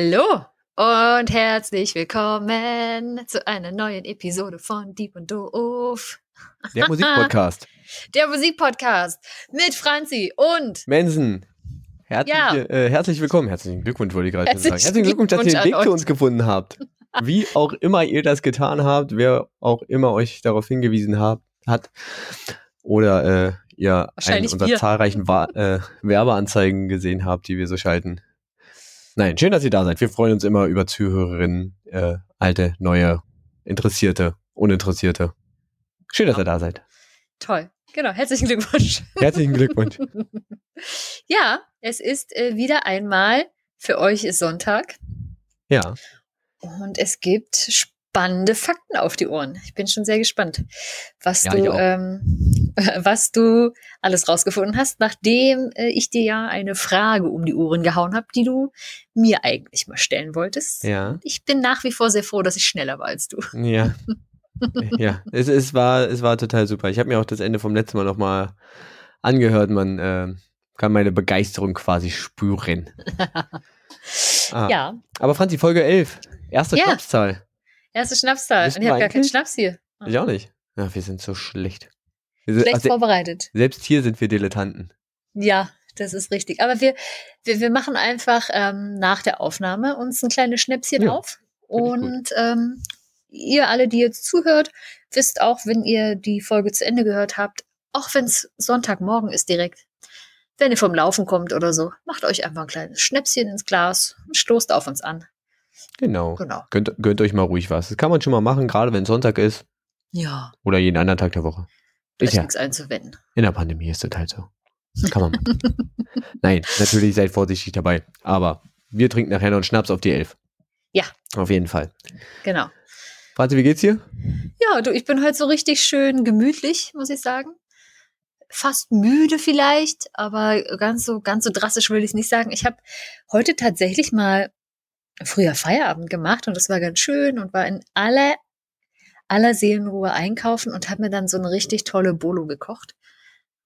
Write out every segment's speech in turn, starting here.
Hallo und herzlich willkommen zu einer neuen Episode von Dieb und Doof. Der Musikpodcast. Der Musikpodcast mit Franzi und Mensen. Herzlich, Ja. äh, herzlich willkommen. Herzlichen Glückwunsch, wollte ich gerade schon sagen. Herzlichen Glückwunsch, dass ihr den Weg zu uns gefunden habt. Wie auch immer ihr das getan habt, wer auch immer euch darauf hingewiesen habt, hat. Oder äh, ihr einen unserer wir. zahlreichen Wa äh, Werbeanzeigen gesehen habt, die wir so schalten. Nein, schön, dass ihr da seid. Wir freuen uns immer über Zuhörerinnen, äh, alte, neue, Interessierte, Uninteressierte. Schön, dass ihr da seid. toll. Genau, herzlichen Glückwunsch. Herzlichen Glückwunsch. Ja, es ist äh, wieder einmal, für euch ist Sonntag Ja. und es gibt spannende Fakten auf die Ohren. Ich bin schon sehr gespannt, was Ja, du, ähm, was du alles rausgefunden hast, nachdem äh, ich dir ja eine Frage um die Ohren gehauen habe, die du mir eigentlich mal stellen wolltest. Ja. Ich bin nach wie vor sehr froh, dass ich schneller war als du. Ja. ja, es, es, war, es war total super. Ich habe mir auch das Ende vom letzten Mal nochmal angehört. Man äh, kann meine Begeisterung quasi spüren. Ah. Ja, Aber Franzi, Folge 11. Erste Ja. Schnapszahl. Erste Schnapszahl. Wissen Und ich habe gar keinen? Schnaps hier. Ich auch nicht. Ja, wir sind so schlecht. Schlecht also, vorbereitet. selbst hier sind wir Dilettanten. Ja, das ist richtig. Aber wir, wir, wir machen einfach ähm, nach der Aufnahme uns ein kleines Schnäpschen Ja, auf. Und ähm, ihr alle, die jetzt zuhört, wisst auch, wenn ihr die Folge zu Ende gehört habt, auch wenn es Sonntagmorgen ist direkt, wenn ihr vom Laufen kommt oder so, macht euch einfach ein kleines Schnäpschen ins Glas und stoßt auf uns an. Genau. Genau. Gönnt, gönnt euch mal ruhig was. Das kann man schon mal machen, gerade wenn Sonntag ist Ja, oder jeden anderen Tag der Woche. da Ist ja, nichts einzuwenden. in der Pandemie ist das halt so. Kann man machen. Nein, natürlich seid vorsichtig dabei. Aber wir trinken nachher noch einen Schnaps auf die Elf. Ja. Auf jeden Fall. Genau. Franzi, wie geht's dir? Ja, du, ich bin heute so richtig schön gemütlich, muss ich sagen. Fast müde vielleicht, aber ganz so, ganz so drastisch will ich es nicht sagen. Ich habe heute tatsächlich mal früher Feierabend gemacht und das war ganz schön und war in aller, aller Seelenruhe einkaufen und habe mir dann so eine richtig tolle Bolo gekocht.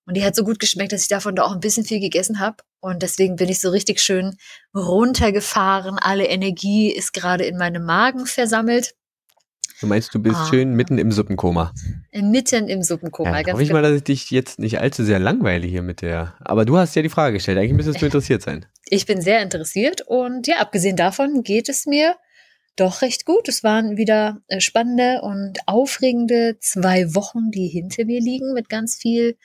Und die hat so gut geschmeckt, dass ich davon da auch ein bisschen viel gegessen habe. Und deswegen bin ich so richtig schön runtergefahren. Alle Energie ist gerade in meinem Magen versammelt. Du meinst, du bist Ah. schön mitten im Suppenkoma. Mitten im Suppenkoma. Ja, ganz hoffe ich genau. mal, dass ich dich jetzt nicht allzu sehr langweile hier mit der. Aber du hast ja die Frage gestellt. Eigentlich müsstest du interessiert sein. Ich bin sehr interessiert und ja, abgesehen davon geht es mir doch recht gut. Es waren wieder äh, spannende und aufregende zwei Wochen, die hinter mir liegen mit ganz viel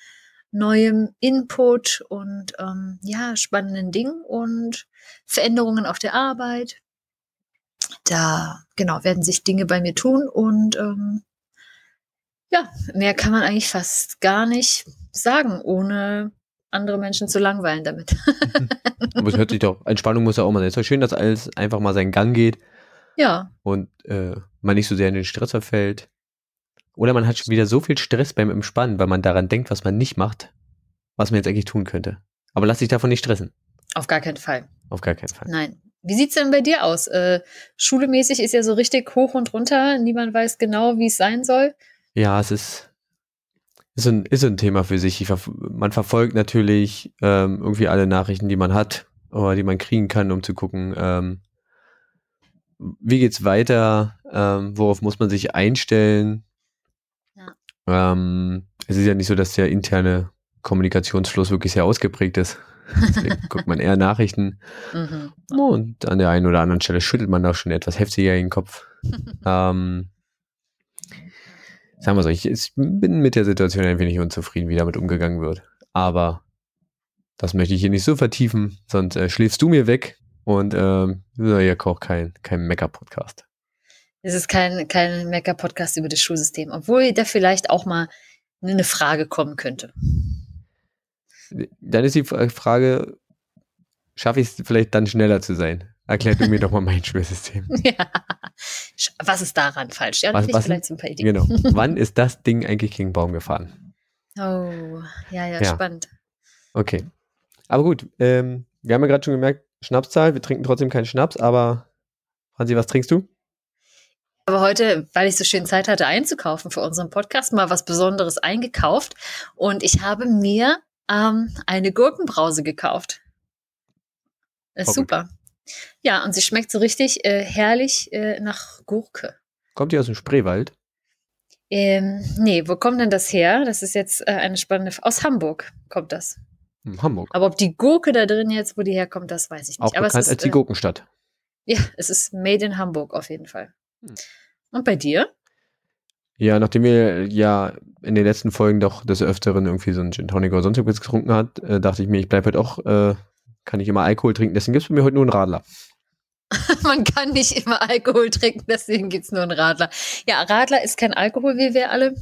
neuem Input und ähm, ja, spannenden Dingen und Veränderungen auf der Arbeit. Da, genau, werden sich Dinge bei mir tun und ähm, ja, mehr kann man eigentlich fast gar nicht sagen, ohne andere Menschen zu langweilen damit. Aber es hört sich doch, Entspannung muss ja auch mal sein. Es ist doch schön, dass alles einfach mal seinen Gang geht ja, und äh, man nicht so sehr in den Stress verfällt. Oder man hat schon wieder so viel Stress beim Entspannen, weil man daran denkt, was man nicht macht, was man jetzt eigentlich tun könnte. Aber lass dich davon nicht stressen. auf gar keinen Fall. Auf gar keinen Fall. Nein. Wie sieht's denn bei dir aus? Äh, schulemäßig ist ja so richtig hoch und runter. Niemand weiß genau, wie es sein soll. Ja, es ist, ist, ein, ist ein Thema für sich. Ich, verf- man verfolgt natürlich ähm, irgendwie alle Nachrichten, die man hat oder die man kriegen kann, um zu gucken, ähm, wie geht's weiter, ähm, worauf muss man sich einstellen. Ja. Ähm, es ist ja nicht so, dass der interne Kommunikationsfluss wirklich sehr ausgeprägt ist. Guckt man eher Nachrichten Mhm. und an der einen oder anderen Stelle schüttelt man auch schon etwas heftiger den Kopf. Ähm, sagen wir so, ich, ich bin mit der Situation ein wenig unzufrieden, wie damit umgegangen wird. Aber das möchte ich hier nicht so vertiefen, sonst äh, schläfst du mir weg und ähm, ja, hier auch kein, kein Mecker-Podcast. Es ist kein, kein Mecker-Podcast über das Schulsystem, obwohl da vielleicht auch mal eine Frage kommen könnte. Dann ist die Fra- Frage, schaffe ich es vielleicht dann schneller zu sein? Erklär du mir doch mal mein Schulsystem. ja. Was ist daran falsch? Ja, Was- was, was- vielleicht so ein paar Ideen. Genau. Wann ist das Ding eigentlich gegen den Baum gefahren? Oh, ja, ja, Ja. spannend. Okay. Aber gut, ähm, wir haben ja gerade schon gemerkt, Schnapszahl, wir trinken trotzdem keinen Schnaps, aber Franzi, was trinkst du? Aber heute, weil ich so schön Zeit hatte einzukaufen für unseren Podcast, mal was Besonderes eingekauft. Und ich habe mir ähm, eine Gurkenbrause gekauft. Ist Oh, gut. super. Ja, und sie schmeckt so richtig äh, herrlich äh, nach Gurke. Kommt die aus dem Spreewald? Ähm, nee, wo kommt denn das her? Das ist jetzt äh, eine spannende. F aus Hamburg kommt das. Hm, Hamburg. Aber ob die Gurke da drin jetzt, wo die herkommt, das weiß ich nicht. Auch Aber bekannt es ist, als die äh, Gurkenstadt. Ja, es ist made in Hamburg auf jeden Fall. Hm. Und bei dir? Ja, nachdem wir ja in den letzten Folgen doch des Öfteren irgendwie so einen Gin Tonic oder sonst irgendwas getrunken hat, äh, dachte ich mir, ich bleibe heute auch, äh, kann ich immer Alkohol trinken. Deswegen gibt es bei mir heute nur einen Radler. Man kann nicht immer Alkohol trinken, deswegen gibt's nur einen Radler. Ja, Radler ist kein Alkohol, wie wir alle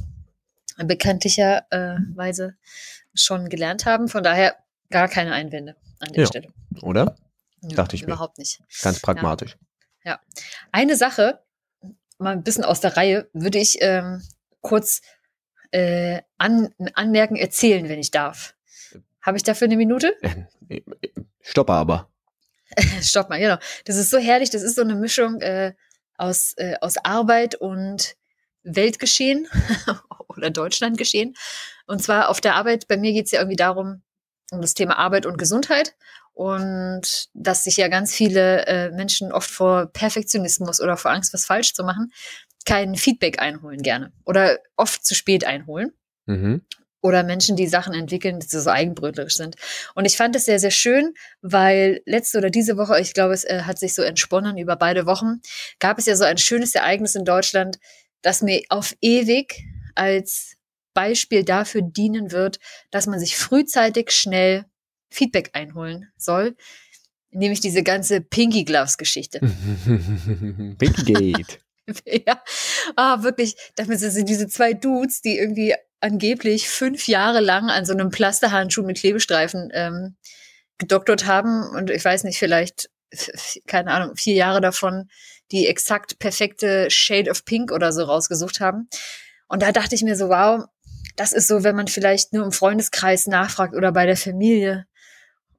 bekanntlicherweise schon gelernt haben. Von daher gar keine Einwände an der Ja. Stelle. Oder? Nö, Dachte ich mir. Überhaupt nicht. Ganz pragmatisch. Eine Sache, mal ein bisschen aus der Reihe, würde ich ähm, kurz äh, an, anmerken, erzählen, wenn ich darf. Habe ich dafür eine Minute? Stopper aber. Stopp mal, genau. Das ist so herrlich. Das ist so eine Mischung äh, aus, äh, aus Arbeit und Weltgeschehen oder Deutschlandgeschehen. Und zwar auf der Arbeit, bei mir geht's ja irgendwie darum, um das Thema Arbeit und Gesundheit. Und dass sich ja ganz viele äh, Menschen oft vor Perfektionismus oder vor Angst, was falsch zu machen, kein Feedback einholen gerne. Oder oft zu spät einholen Mhm. oder Menschen, die Sachen entwickeln, die so eigenbrötlerisch sind. Und ich fand es sehr, sehr schön, weil letzte oder diese Woche, ich glaube, es äh, hat sich so entsponnen über beide Wochen, gab es ja so ein schönes Ereignis in Deutschland, das mir auf ewig als Beispiel dafür dienen wird, dass man sich frühzeitig schnell Feedback einholen soll, nämlich diese ganze Pinky Gloves Geschichte. Big Gate. ja, ah, wirklich, damit sind diese zwei Dudes, die irgendwie angeblich fünf Jahre lang an so einem Plasterhandschuh mit Klebestreifen ähm, gedoktert haben und ich weiß nicht, vielleicht, keine Ahnung, vier Jahre davon die exakt perfekte Shade of Pink oder so rausgesucht haben. Und da dachte ich mir so, wow, das ist so, wenn man vielleicht nur im Freundeskreis nachfragt oder bei der Familie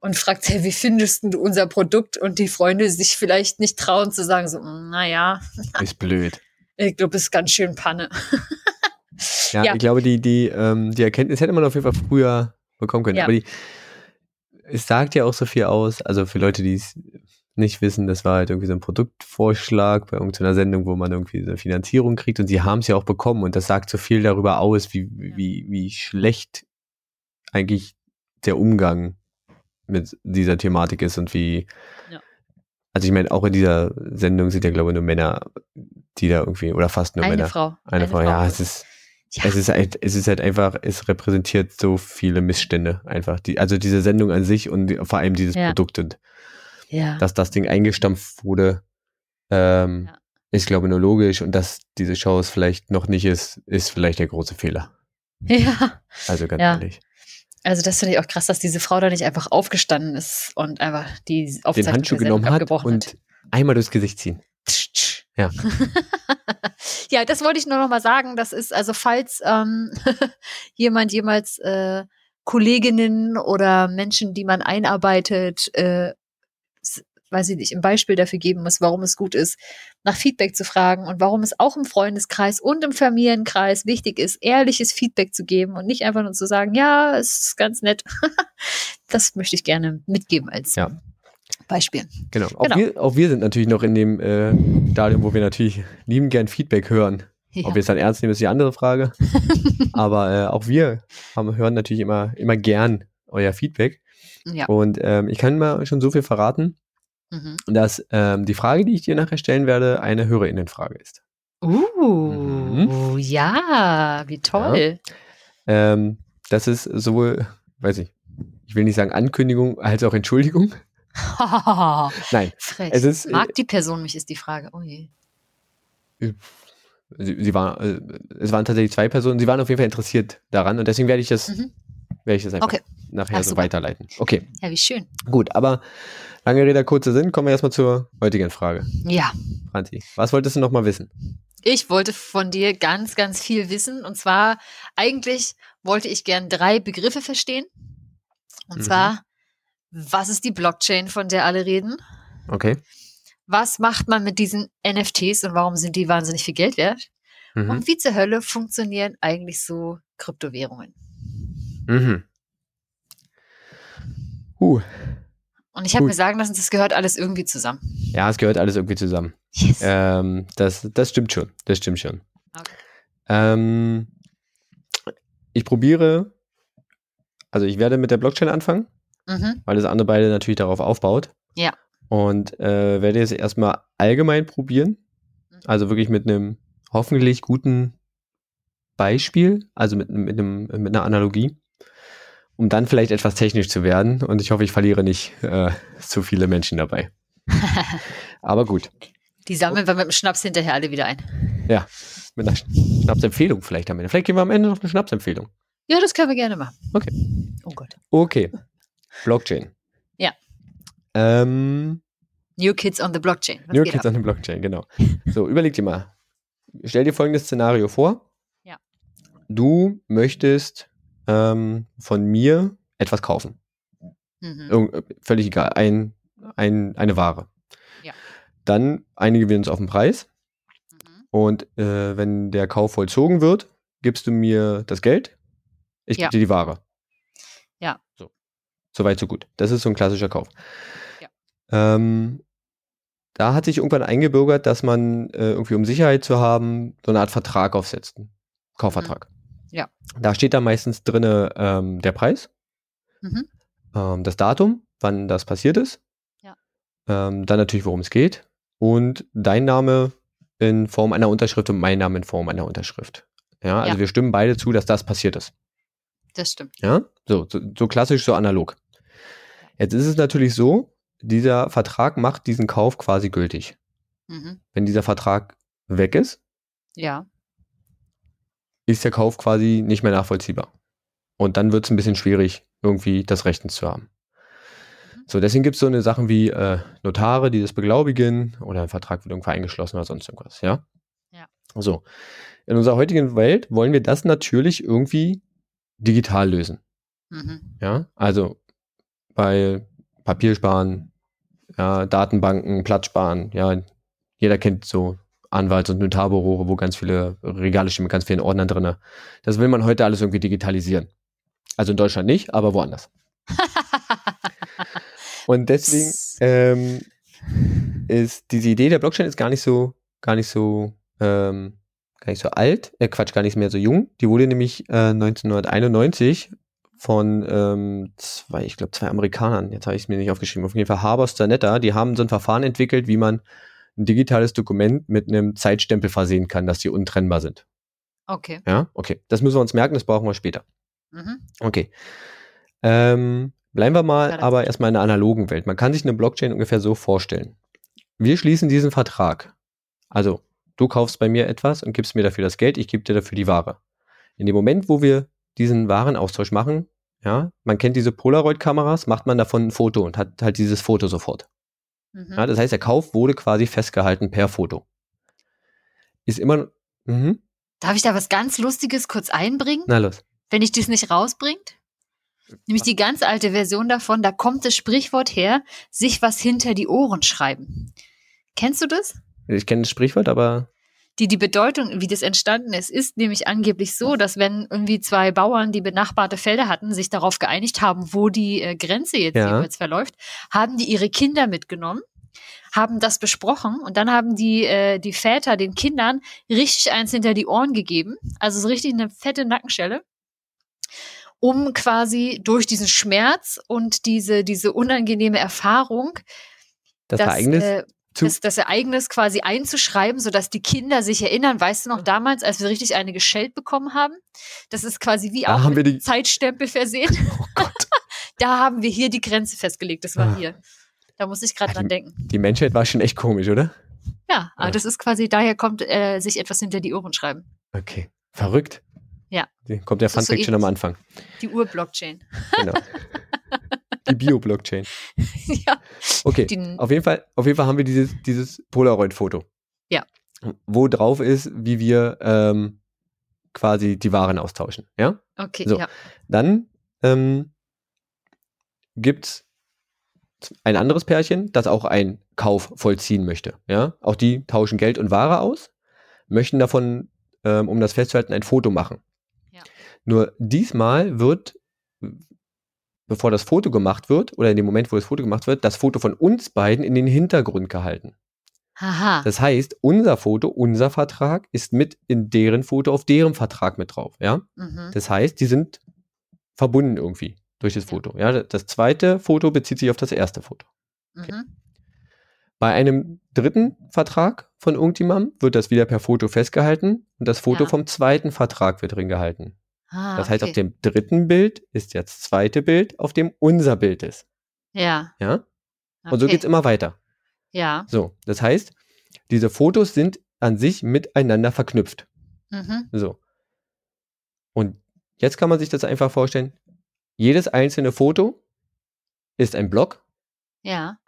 und fragt, hey, wie findest du unser Produkt? Und die Freunde sich vielleicht nicht trauen zu sagen, so, "Mm, naja, Ist blöd. ich glaube, ist ganz schön Panne. Ja, Ja. ich glaube, die, die, ähm, die Erkenntnis hätte man auf jeden Fall früher bekommen können. Ja. Aber die, es sagt ja auch so viel aus. Also für Leute, die es nicht wissen, das war halt irgendwie so ein Produktvorschlag bei irgendeiner Sendung, wo man irgendwie so eine Finanzierung kriegt und sie haben es ja auch bekommen und das sagt so viel darüber aus, wie, wie, wie schlecht eigentlich der Umgang mit dieser Thematik ist und wie, Ja. also ich meine, auch in dieser Sendung sind ja, glaube ich, nur Männer, die da irgendwie, oder fast nur Eine Männer. Frau. Eine, Frau, ja, es ist, Ja. es ist halt, es ist halt einfach, es repräsentiert so viele Missstände einfach. Die, also diese Sendung an sich und die, vor allem dieses Ja. Produkt und ja. dass das Ding eingestampft wurde, ähm, ist glaube ich nur logisch und dass diese Show es vielleicht noch nicht ist, ist vielleicht der große Fehler. ja. Also ganz ehrlich. Also das finde ich auch krass, dass diese Frau da nicht einfach aufgestanden ist und einfach die Den Aufzeichnung Handschuh der Sendung genommen hat und einmal durchs Gesicht ziehen. Tsch, tsch. Ja. ja, das wollte ich nur noch mal sagen. Das ist also, falls ähm, jemand jemals äh, Kolleginnen oder Menschen, die man einarbeitet, äh, weiß ich nicht, ein Beispiel dafür geben muss, warum es gut ist, nach Feedback zu fragen und warum es auch im Freundeskreis und im Familienkreis wichtig ist, ehrliches Feedback zu geben und nicht einfach nur zu sagen, ja, es ist ganz nett. das möchte ich gerne mitgeben als Ja. Beispiel. Genau. Auch, Genau. Wir, auch wir sind natürlich noch in dem äh, Stadium, wo wir natürlich lieben gern Feedback hören. Ja. Ob wir es dann ernst nehmen, ist die andere Frage. Aber äh, auch wir haben, hören natürlich immer, immer gern euer Feedback. ja. Und ähm, ich kann mal schon so viel verraten, Mhm. dass ähm, die Frage, die ich dir nachher stellen werde, eine Hörerinnenfrage ist. Uh, Mhm. ja, wie toll. Ähm, das ist sowohl, weiß ich, ich will nicht sagen Ankündigung, als auch Entschuldigung. Nein, Frech. es ist, äh, Mag die Person mich, ist die Frage. Oh je. sie, sie war, äh, es waren tatsächlich zwei Personen, sie waren auf jeden Fall interessiert daran und deswegen werde ich das, Mhm. Werde ich das einfach Okay. nachher Ach, so super. weiterleiten. Okay, Ja, wie schön. gut, aber lange Rede, kurzer Sinn, kommen wir erstmal zur heutigen Frage. Ja. Franzi, was wolltest du noch mal wissen? Ich wollte von dir ganz, ganz viel wissen. Und zwar, eigentlich wollte ich gern drei Begriffe verstehen. Und Mhm. zwar, was ist die Blockchain, von der alle reden? Okay. Was macht man mit diesen NFTs und warum sind die wahnsinnig viel Geld wert? Mhm. Und wie zur Hölle funktionieren eigentlich so Kryptowährungen? Mhm. Uh, Und ich habe mir sagen lassen, das gehört alles irgendwie zusammen. Ja, es gehört alles irgendwie zusammen. Yes. Ähm, das, das stimmt schon. Das stimmt schon. Okay. Ähm, ich probiere, also ich werde mit der Blockchain anfangen, Mhm. weil das andere beide natürlich darauf aufbaut. Ja. Und äh, werde jetzt erstmal allgemein probieren. Mhm. Also wirklich mit einem hoffentlich guten Beispiel, also mit, mit, einem, mit einer Analogie, um dann vielleicht etwas technisch zu werden. Und ich hoffe, ich verliere nicht äh, zu viele Menschen dabei. Aber gut, Die sammeln wir mit dem Schnaps hinterher alle wieder ein. mit einer Sch- Schnapsempfehlung vielleicht am Ende. Vielleicht geben wir am Ende noch eine Schnapsempfehlung. Ja, das können wir gerne machen. Okay. Oh Gott. Okay, Blockchain. Ja. Ähm, New Kids on the Blockchain. Was New Kids ab? on the Blockchain, genau. So, überleg dir mal. Stell dir folgendes Szenario vor. Ja. Du möchtest ähm, von mir etwas kaufen. Mhm. Irgend, äh, völlig egal. Ein, ein, eine Ware. Ja. Dann einigen wir uns auf den Preis. Mhm. Und äh, wenn der Kauf vollzogen wird, gibst du mir das Geld. Ich Ja. gebe dir die Ware. Ja. So. Soweit, so gut. Das ist so ein klassischer Kauf. Ja. Ähm, da hat sich irgendwann eingebürgert, dass man äh, irgendwie, um Sicherheit zu haben, so eine Art Vertrag aufsetzt. Kaufvertrag. Mhm. Ja. Da steht da meistens drin ähm, der Preis, Mhm. ähm, das Datum, wann das passiert ist. Ja. Ähm, dann natürlich, worum es geht. Und dein Name in Form einer Unterschrift und mein Name in Form einer Unterschrift. Ja, also Ja. wir stimmen beide zu, dass das passiert ist. Das stimmt. Ja, so, so, so klassisch, so analog. Jetzt ist es natürlich so, dieser Vertrag macht diesen Kauf quasi gültig. Mhm. Wenn dieser Vertrag weg ist, Ja. Ist der Kauf quasi nicht mehr nachvollziehbar. Und dann wird es ein bisschen schwierig, irgendwie das Rechtens zu haben. So, deswegen gibt es so eine Sachen wie äh, Notare, die das beglaubigen oder ein Vertrag wird irgendwo eingeschlossen oder sonst irgendwas, ja? Ja. So. In unserer heutigen Welt wollen wir das natürlich irgendwie digital lösen. Mhm. Ja, also bei Papiersparen, ja, Datenbanken, Platzsparen, ja, jeder kennt so Anwalts- und Notarbüro, wo ganz viele Regale stehen mit ganz vielen Ordnern drin. Das will man heute alles irgendwie digitalisieren. Also in Deutschland nicht, aber woanders. Und deswegen ähm, ist diese Idee der Blockchain ist gar nicht so, gar nicht so, ähm, gar nicht so alt, äh, Quatsch, gar nicht mehr so jung. Die wurde nämlich äh, 1991 von ähm, zwei, ich glaube, zwei Amerikanern, jetzt habe ich es mir nicht aufgeschrieben, auf jeden Fall Haber Stanetta, die haben so ein Verfahren entwickelt, wie man ein digitales Dokument mit einem Zeitstempel versehen kann, dass die untrennbar sind. Okay. Ja, okay. Das müssen wir uns merken, das brauchen wir später. Mhm. Okay. Ähm, bleiben wir mal Ja, aber erstmal in der analogen Welt. Man kann sich eine Blockchain ungefähr so vorstellen. Wir schließen diesen Vertrag. Also, du kaufst bei mir etwas und gibst mir dafür das Geld, ich gebe dir dafür die Ware. In dem Moment, wo wir diesen Warenaustausch machen, ja, man kennt diese Polaroid-Kameras, macht man davon ein Foto und hat halt dieses Foto sofort. Mhm. Ja, das heißt, der Kauf wurde quasi festgehalten per Foto. Ist immer, mhm, Darf ich da was ganz Lustiges kurz einbringen, na los. wenn ich dies nicht rausbringt? Nämlich die ganz alte Version davon, da kommt das Sprichwort her, sich was hinter die Ohren schreiben. Kennst du das? Ich kenne das Sprichwort, aber Die, die Bedeutung, wie das entstanden ist, ist nämlich angeblich so, dass wenn irgendwie zwei Bauern, die benachbarte Felder hatten, sich darauf geeinigt haben, wo die äh, Grenze jetzt Ja. jeweils verläuft, haben die ihre Kinder mitgenommen, haben das besprochen und dann haben die, äh, die Väter den Kindern richtig eins hinter die Ohren gegeben, also so richtig eine fette Nackenschelle, um quasi durch diesen Schmerz und diese, diese unangenehme Erfahrung das, das, Ereignis äh, das, das Ereignis quasi einzuschreiben, sodass die Kinder sich erinnern. Weißt du noch damals, als wir richtig eine geschellt bekommen haben? Das ist quasi wie Da auch haben wir die- Zeitstempel versehen. Oh Gott. da haben wir hier die Grenze festgelegt. Das war Ah. hier. Da muss ich gerade Ah, dran denken. Die Menschheit war schon echt komisch, oder? Ja, aber Ja. das ist quasi, daher kommt äh, sich etwas hinter die Ohren schreiben. Okay. Verrückt. Ja. Kommt der Das ist so schon am. Anfang. Die Ur-Blockchain. Genau. die Bio-Blockchain. ja. Okay. Die, Auf jeden Fall, auf jeden Fall haben wir dieses, dieses Polaroid-Foto. Ja. Wo drauf ist, wie wir ähm, quasi die Waren austauschen. Ja? okay, so. ja. Dann ähm, gibt's ein anderes Pärchen, das auch einen Kauf vollziehen möchte. Ja? Auch die tauschen Geld und Ware aus, möchten davon, ähm, um das festzuhalten, ein Foto machen. Ja. Nur diesmal wird bevor das Foto gemacht wird, oder in dem Moment, wo das Foto gemacht wird, das Foto von uns beiden in den Hintergrund gehalten. Haha. Das heißt, unser Foto, unser Vertrag ist mit in deren Foto auf deren Vertrag mit drauf, ja? Mhm. Das heißt, die sind verbunden irgendwie durch das. Foto. Ja, das zweite Foto bezieht sich auf das erste Foto. Mhm. Bei einem dritten Vertrag von irgendjemandem wird das wieder per Foto festgehalten und das Foto Ja. vom zweiten Vertrag wird drin gehalten. Ah, Das heißt, auf okay. dem dritten Bild ist das zweite Bild, auf dem unser Bild ist. Ja. Ja? Und so okay. geht's immer weiter. Ja. So, das heißt, diese Fotos sind an sich miteinander verknüpft. Mhm. So. Und jetzt kann man sich das einfach vorstellen. Jedes einzelne Foto ist ein Block, Ja.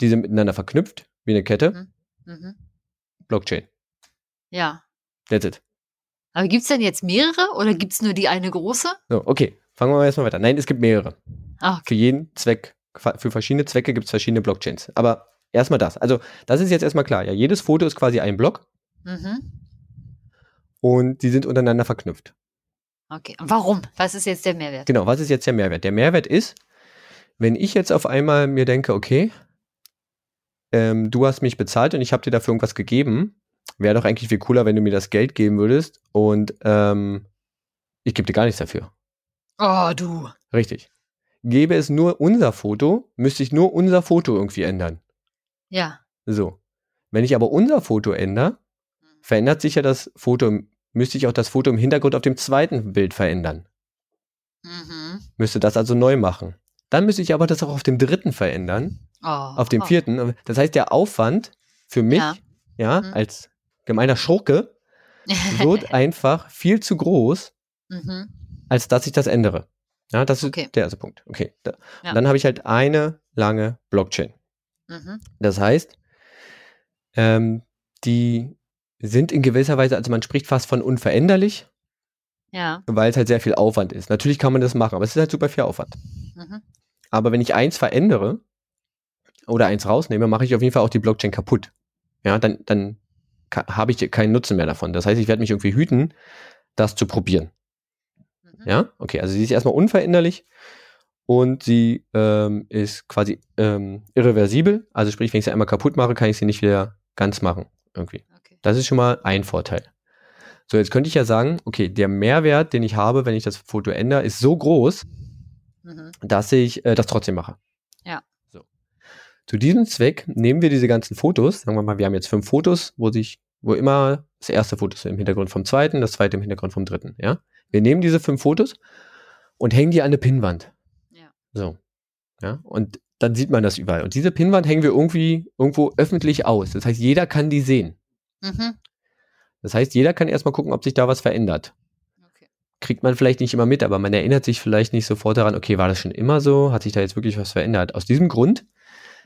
die sind miteinander verknüpft, wie eine Kette. Mhm. Blockchain. Ja. That's it. Aber gibt's denn jetzt mehrere oder gibt's nur die eine große? So, okay. Fangen wir mal erstmal weiter. Nein, es gibt mehrere. Ah, okay. Für jeden Zweck, für verschiedene Zwecke gibt es verschiedene Blockchains. Aber erstmal das. Also, das ist jetzt erstmal klar. Ja, jedes Foto ist quasi ein Block Mhm. und die sind untereinander verknüpft. Okay. Und warum? Was ist jetzt der Mehrwert? Genau, was ist jetzt der Mehrwert? Der Mehrwert ist, wenn ich jetzt auf einmal mir denke, okay, ähm, du hast mich bezahlt und ich habe dir dafür irgendwas gegeben, wäre doch eigentlich viel cooler, wenn du mir das Geld geben würdest und ähm, ich gebe dir gar nichts dafür. Oh, du. Richtig. Gäbe es nur unser Foto, müsste ich nur unser Foto irgendwie ändern. Ja. So. Wenn ich aber unser Foto ändere, verändert sich ja das Foto, müsste ich auch das Foto im Hintergrund auf dem zweiten Bild verändern. Mhm. Müsste das also neu machen. Dann müsste ich aber das auch auf dem dritten verändern, Oh. auf dem oh. vierten. Das heißt, der Aufwand für mich, Ja. ja, Mhm. als gemeiner Schurke, wird einfach viel zu groß, mhm. als dass ich das ändere. Ja, das ist Okay. der erste Punkt. Okay. Da, Ja. und dann habe ich halt eine lange Blockchain. Mhm. Das heißt, ähm, die sind in gewisser Weise, also man spricht fast von unveränderlich, Ja. weil es halt sehr viel Aufwand ist. Natürlich kann man das machen, aber es ist halt super viel Aufwand. Mhm. Aber wenn ich eins verändere oder eins rausnehme, mache ich auf jeden Fall auch die Blockchain kaputt. Ja, dann, dann habe ich keinen Nutzen mehr davon. Das heißt, ich werde mich irgendwie hüten, das zu probieren. Mhm. Ja, okay, also sie ist erstmal unveränderlich und sie ähm, ist quasi ähm, irreversibel. Also sprich, wenn ich sie einmal kaputt mache, kann ich sie nicht wieder ganz machen. Irgendwie. Okay. Das ist schon mal ein Vorteil. So, jetzt könnte ich ja sagen, okay, der Mehrwert, den ich habe, wenn ich das Foto ändere, ist so groß, Mhm. dass ich äh, das trotzdem mache. Ja. Zu diesem Zweck nehmen wir diese ganzen Fotos, sagen wir mal, wir haben jetzt fünf Fotos, wo sich, wo immer das erste Foto ist im Hintergrund vom zweiten, das zweite im Hintergrund vom dritten, ja. Wir nehmen diese fünf Fotos und hängen die an eine Pinnwand. Ja. So. Ja. Und dann sieht man das überall. Und diese Pinnwand hängen wir irgendwie irgendwo öffentlich aus. Das heißt, jeder kann die sehen. Mhm. Das heißt, jeder kann erstmal gucken, ob sich da was verändert. Okay. Kriegt man vielleicht nicht immer mit, aber man erinnert sich vielleicht nicht sofort daran, okay, war das schon immer so? Hat sich da jetzt wirklich was verändert? Aus diesem Grund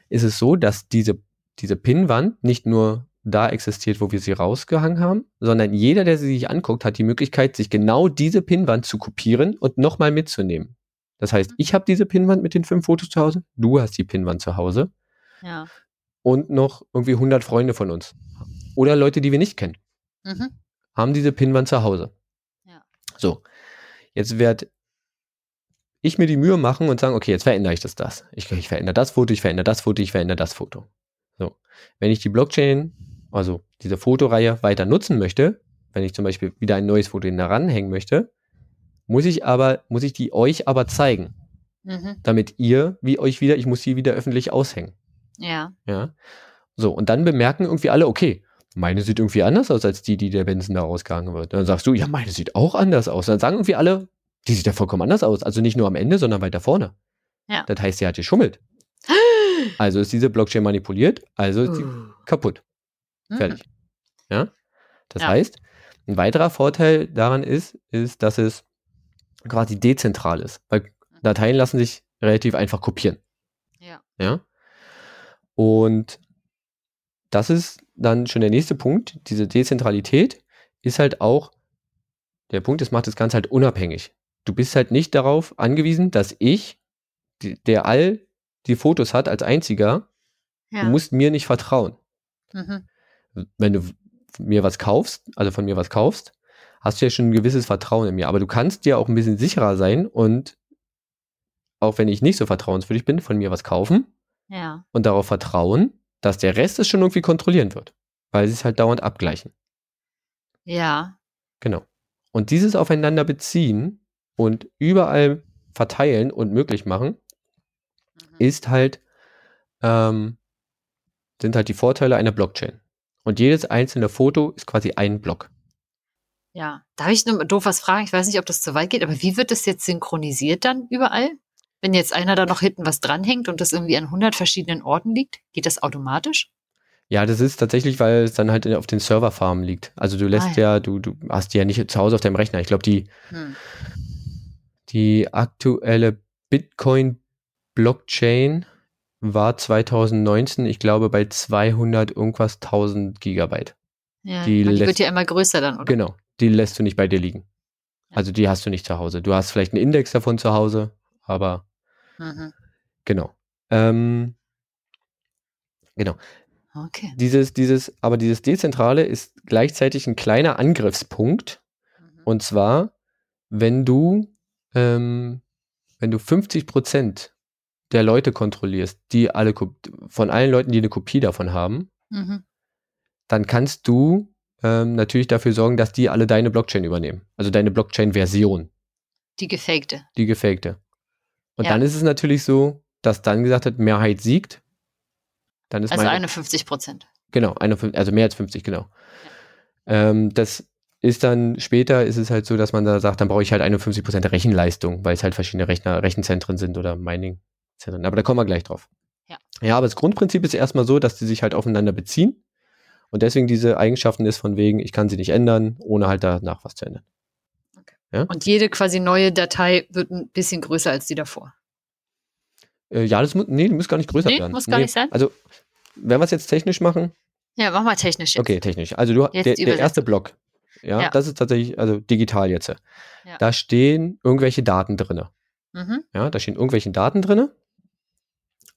ist es so, dass diese, diese Pinnwand nicht nur da existiert, wo wir sie rausgehangen haben, sondern jeder, der sie sich anguckt, hat die Möglichkeit, sich genau diese Pinnwand zu kopieren und nochmal mitzunehmen. Das heißt, ich habe diese Pinnwand mit den fünf Fotos zu Hause, du hast die Pinnwand zu Hause Ja. und noch irgendwie 100 Freunde von uns. Oder Leute, die wir nicht kennen Mhm. haben diese Pinnwand zu Hause. Ja. So, jetzt werde ich mir die Mühe machen und sagen, okay, jetzt verändere ich das, das. Ich, ich verändere das Foto, ich verändere das Foto, ich verändere das Foto. So, wenn ich die Blockchain, also diese Fotoreihe weiter nutzen möchte, wenn ich zum Beispiel wieder ein neues Foto daran hängen möchte, muss ich aber, muss ich die euch aber zeigen, Mhm. damit ihr, wie euch wieder, ich muss sie wieder öffentlich aushängen. Ja. Ja. So, und dann bemerken irgendwie alle, okay, meine sieht irgendwie anders aus als die, die der Benson da rausgehangen wird. Dann sagst du, ja, meine sieht auch anders aus. Dann sagen irgendwie alle, die sieht ja vollkommen anders aus. Also nicht nur am Ende, sondern weiter vorne. Ja. Das heißt, sie hat geschummelt. Also ist diese Blockchain manipuliert, also ist sie Uh. kaputt. Mhm. Fertig. Ja. Das Ja. heißt, ein weiterer Vorteil daran ist, ist, dass es quasi dezentral ist. Weil Dateien lassen sich relativ einfach kopieren. Ja. Ja. Und das ist dann schon der nächste Punkt. Diese Dezentralität ist halt auch der Punkt, das macht das Ganze halt unabhängig. Du bist halt nicht darauf angewiesen, dass ich, der all die Fotos hat als einziger, Ja. du musst mir nicht vertrauen. Mhm. Wenn du mir was kaufst, also von mir was kaufst, hast du ja schon ein gewisses Vertrauen in mir. Aber du kannst dir auch ein bisschen sicherer sein und auch wenn ich nicht so vertrauenswürdig bin, von mir was kaufen Ja. und darauf vertrauen, dass der Rest es schon irgendwie kontrollieren wird. Weil sie es halt dauernd abgleichen. Ja. Genau. Und dieses Aufeinander beziehen und überall verteilen und möglich machen, Mhm. ist halt, ähm, sind halt die Vorteile einer Blockchain. Und jedes einzelne Foto ist quasi ein Block. Ja. Darf ich nur doof was fragen? Ich weiß nicht, ob das zu weit geht, aber wie wird das jetzt synchronisiert dann überall? Wenn jetzt einer da noch hinten was dranhängt und das irgendwie an 100 verschiedenen Orten liegt, geht das automatisch? Ja, das ist tatsächlich, weil es dann halt auf den Serverfarmen liegt. Also du lässt Ah, ja, du, du hast die ja nicht zu Hause auf deinem Rechner. Ich glaube, die, Hm. Die aktuelle Bitcoin-Blockchain war 2019, ich glaube, bei 200 irgendwas 1000 Gigabyte. Ja, Die die, wird ja immer größer dann, oder? Genau, die lässt du nicht bei dir liegen. Ja. Also die hast du nicht zu Hause. Du hast vielleicht einen Index davon zu Hause, aber Mhm. genau. Ähm, genau. Okay. Dieses, dieses, aber dieses Dezentrale ist gleichzeitig ein kleiner Angriffspunkt. Mhm. Und zwar, wenn du, ähm, wenn du 50 Prozent der Leute kontrollierst, die alle, von allen Leuten, die eine Kopie davon haben, Mhm. dann kannst du ähm, natürlich dafür sorgen, dass die alle deine Blockchain übernehmen. Also deine Blockchain-Version, Die gefakte. die gefakte. Und Ja. dann ist es natürlich so, dass dann gesagt wird, Mehrheit siegt. Dann ist Also meine, 51 Prozent. Genau, eine, also mehr als 50, genau. Ähm, das ist dann später ist es halt so, dass man da sagt, dann brauche ich halt 51% der Rechenleistung, weil es halt verschiedene Rechner, Rechenzentren sind oder Mining-Zentren. Aber da kommen wir gleich drauf. Ja. Ja, aber das Grundprinzip ist erstmal so, dass die sich halt aufeinander beziehen und deswegen diese Eigenschaften ist von wegen, ich kann sie nicht ändern, ohne halt danach was zu ändern. Und jede quasi neue Datei wird ein bisschen größer als die davor. Äh, ja, das muss, nee, die muss gar nicht größer Nee, werden. muss gar nicht sein? Also, wenn wir es jetzt technisch machen, Ja, mach mal technisch jetzt. Okay, technisch. Also du, der, der erste Block, ja, Ja. das ist tatsächlich, also digital jetzt. Ja. Da stehen irgendwelche Daten drinne. Mhm. Ja, da stehen irgendwelche Daten drinne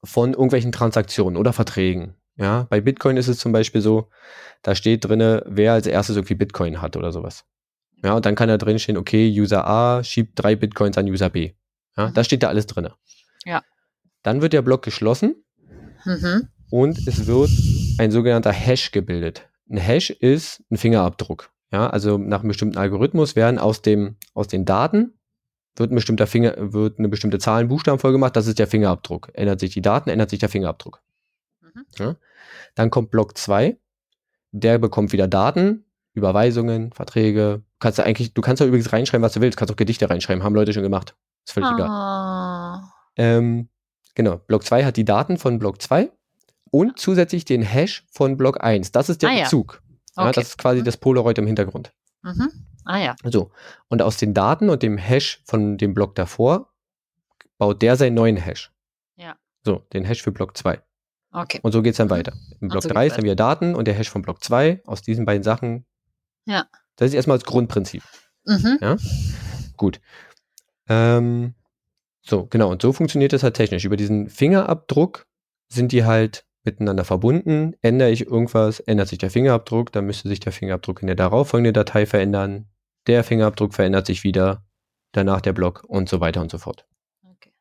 von irgendwelchen Transaktionen oder Verträgen. Ja, bei Bitcoin ist es zum Beispiel so, da steht drinne, wer als erstes irgendwie Bitcoin hat oder sowas. Ja, und dann kann da drin stehen, okay, User A schiebt drei Bitcoins an User B. Ja, Mhm. da steht da alles drinne. Ja. Dann wird der Block geschlossen Mhm. und es wird ein sogenannter Hash gebildet. Ein Hash ist ein Fingerabdruck. Ja, also nach einem bestimmten Algorithmus werden aus dem, aus den Daten wird ein bestimmter Finger, wird eine bestimmte Zahl in Buchstabenfolge gemacht, das ist der Fingerabdruck. Ändert sich die Daten, ändert sich der Fingerabdruck. Mhm. Ja. Dann kommt Block 2, der bekommt wieder Daten, Überweisungen, Verträge. Kannst du eigentlich, du kannst da übrigens reinschreiben, was du willst, kannst auch Gedichte reinschreiben, haben Leute schon gemacht. Ist völlig egal. Ah. Ähm, genau, Block 2 hat die Daten von Block 2 und zusätzlich den Hash von Block 1. Das ist der Ah. Bezug. Ja, Okay. das ist quasi Mhm. das Polaroid im Hintergrund. Mhm. Ah ja. So. Und aus den Daten und dem Hash von dem Block davor baut der seinen neuen Hash. Ja. So, den Hash für Block 2. Okay. Und so geht es dann Mhm. weiter. Im Block so 3 geht's ist dann wieder Daten und der Hash von Block 2. Aus diesen beiden Sachen. Ja. Das ist erstmal das Grundprinzip. Mhm. Gut. Ähm, so, genau. Und so funktioniert das halt technisch. Über diesen Fingerabdruck sind die halt miteinander verbunden. Ändere ich irgendwas, ändert sich der Fingerabdruck, dann müsste sich der Fingerabdruck in der darauffolgenden Datei verändern. Der Fingerabdruck verändert sich wieder, danach der Block und so weiter und so fort. Okay.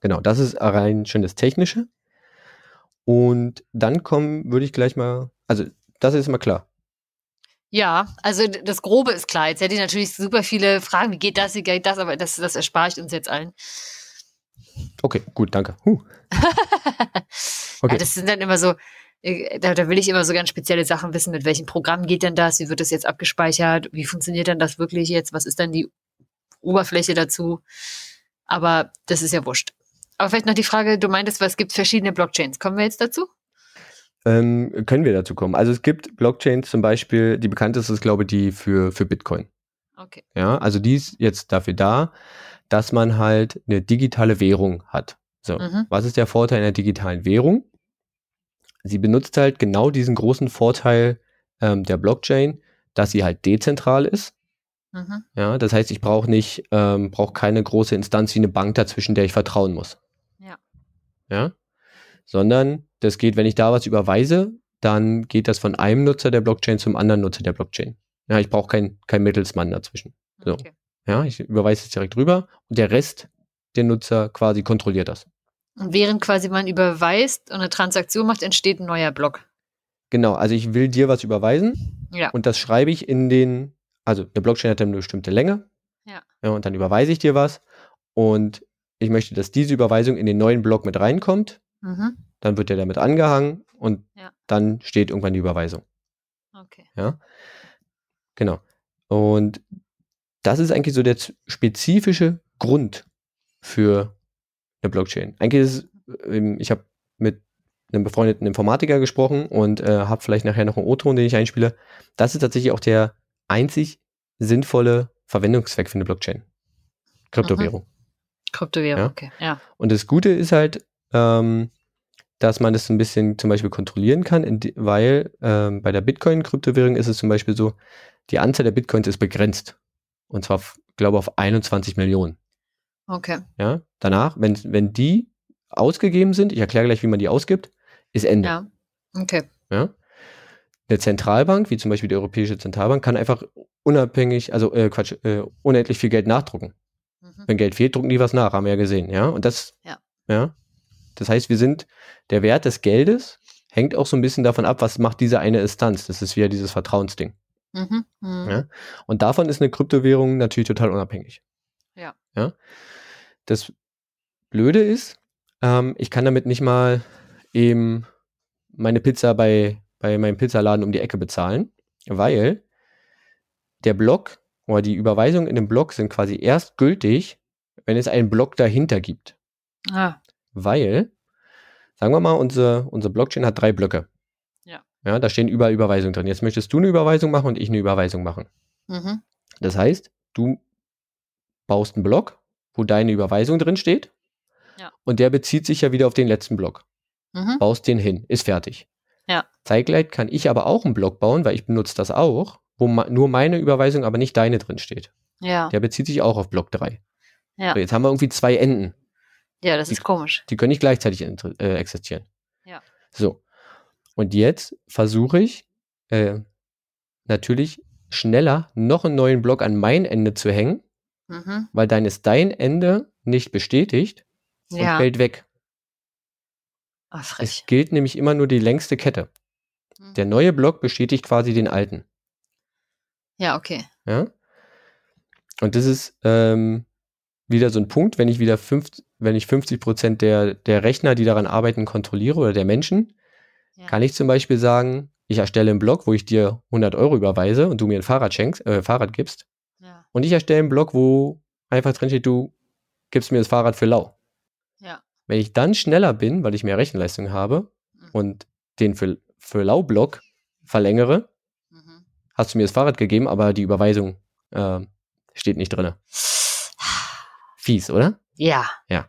Genau, das ist rein schön das Technische. Und dann kommen, würde ich gleich mal, also das ist mal klar. Ja, also das Grobe ist klar. Jetzt hätte ich natürlich super viele Fragen. Wie geht das, wie geht das? Aber das, das erspare ich uns jetzt allen. Okay, gut, danke. Huh. Okay. Ja, das sind dann immer so, äh, da, da will ich immer so ganz spezielle Sachen wissen. Mit welchem Programm geht denn das? Wie wird das jetzt abgespeichert? Wie funktioniert denn das wirklich jetzt? Was ist dann die Oberfläche dazu? Aber das ist ja wurscht. Aber vielleicht noch die Frage, du meintest, es gibt verschiedene Blockchains. Kommen wir jetzt dazu? Ähm, können wir dazu kommen? Also es gibt Blockchains zum Beispiel, die bekannteste ist, glaube ich, die für, für Bitcoin. Okay. Ja, also die ist jetzt dafür da, dass man halt eine digitale Währung hat. So, Mhm. was ist der Vorteil einer digitalen Währung? Sie benutzt halt genau diesen großen Vorteil ähm, der Blockchain, dass sie halt dezentral ist. Mhm. Ja, das heißt, ich brauche nicht, ähm, brauche keine große Instanz wie eine Bank dazwischen, der ich vertrauen muss. Ja. Ja. Sondern das geht, wenn ich da was überweise, dann geht das von einem Nutzer der Blockchain zum anderen Nutzer der Blockchain. Ja, ich brauche keinen kein Mittelsmann dazwischen. So. Okay. Ja, ich überweise es direkt rüber und der Rest der Nutzer quasi kontrolliert das. Und während quasi man überweist und eine Transaktion macht, entsteht ein neuer Block. Genau, also ich will dir was überweisen Ja. und das schreibe ich in den, also eine Blockchain hat eine bestimmte Länge. Ja. ja. Und dann überweise ich dir was und ich möchte, dass diese Überweisung in den neuen Block mit reinkommt. Mhm. Dann wird der damit angehangen und Ja. dann steht irgendwann die Überweisung. Okay. Ja. Genau. Und das ist eigentlich so der spezifische Grund für eine Blockchain. Eigentlich ist es, ähm, ich habe mit einem befreundeten Informatiker gesprochen und äh, habe vielleicht nachher noch einen O-Ton, den ich einspiele. Das ist tatsächlich auch der einzig sinnvolle Verwendungszweck für eine Blockchain. Kryptowährung. Kryptowährung, Ja. okay. Ja. Und das Gute ist halt, ähm, dass man das ein bisschen zum Beispiel kontrollieren kann, weil ähm, bei der Bitcoin-Kryptowährung ist es zum Beispiel so, die Anzahl der Bitcoins ist begrenzt. Und zwar, glaube auf 21 Millionen. Okay. Ja? Danach, wenn, wenn die ausgegeben sind, ich erkläre gleich, wie man die ausgibt, ist Ende. Ja. Okay. Ja? Eine Zentralbank, wie zum Beispiel die Europäische Zentralbank, kann einfach unabhängig, also äh, Quatsch, äh, unendlich viel Geld nachdrucken. Mhm. Wenn Geld fehlt, drucken die was nach, haben wir ja gesehen, ja. Und das, Ja. ja. Das heißt, wir sind, der Wert des Geldes hängt auch so ein bisschen davon ab, was macht diese eine Instanz. Das ist wieder dieses Vertrauensding. Mhm. Mhm. Ja. Und davon ist eine Kryptowährung natürlich total unabhängig. Ja. Ja. Das Blöde ist, ähm, ich kann damit nicht mal eben meine Pizza bei, bei meinem Pizzaladen um die Ecke bezahlen, weil der Block oder die Überweisungen in dem Block sind quasi erst gültig, wenn es einen Block dahinter gibt. Ah. Weil, sagen wir mal, unsere, unsere Blockchain hat drei Blöcke. Ja. Da stehen überall Überweisungen drin. Jetzt möchtest du eine Überweisung machen und ich eine Überweisung machen. Mhm. Das heißt, du baust einen Block, wo deine Überweisung drin steht. Ja. Und der bezieht sich ja wieder auf den letzten Block. Mhm. Baust den hin, ist fertig. Ja. Zeitgleich kann ich aber auch einen Block bauen, weil ich benutze das auch, wo nur meine Überweisung, aber nicht deine drin steht. Ja. Der bezieht sich auch auf Block 3. Ja. So, jetzt haben wir irgendwie zwei Enden. Ja, das Die- ist komisch. Die können nicht gleichzeitig äh, existieren. Ja. So. Und jetzt versuche ich äh, natürlich schneller noch einen neuen Block an mein Ende zu hängen, Mhm. weil dann ist dein Ende nicht bestätigt und Ja. fällt weg. Ah, Es gilt nämlich immer nur die längste Kette. Mhm. Der neue Block bestätigt quasi den alten. Ja, okay. Ja? Und das ist ähm, wieder so ein Punkt, wenn ich wieder fünf, wenn ich 50 Prozent der, der Rechner, die daran arbeiten, kontrolliere oder der Menschen, Ja. kann ich zum Beispiel sagen, ich erstelle einen Block, wo ich dir 100 Euro überweise und du mir ein Fahrrad schenkst, äh, Fahrrad gibst. Ja. Und ich erstelle einen Block, wo einfach drin steht, du gibst mir das Fahrrad für lau. Ja. Wenn ich dann schneller bin, weil ich mehr Rechenleistung habe Mhm. und den für, für lau-Block verlängere, Mhm. hast du mir das Fahrrad gegeben, aber die Überweisung äh, steht nicht drin. Fies, oder? Ja.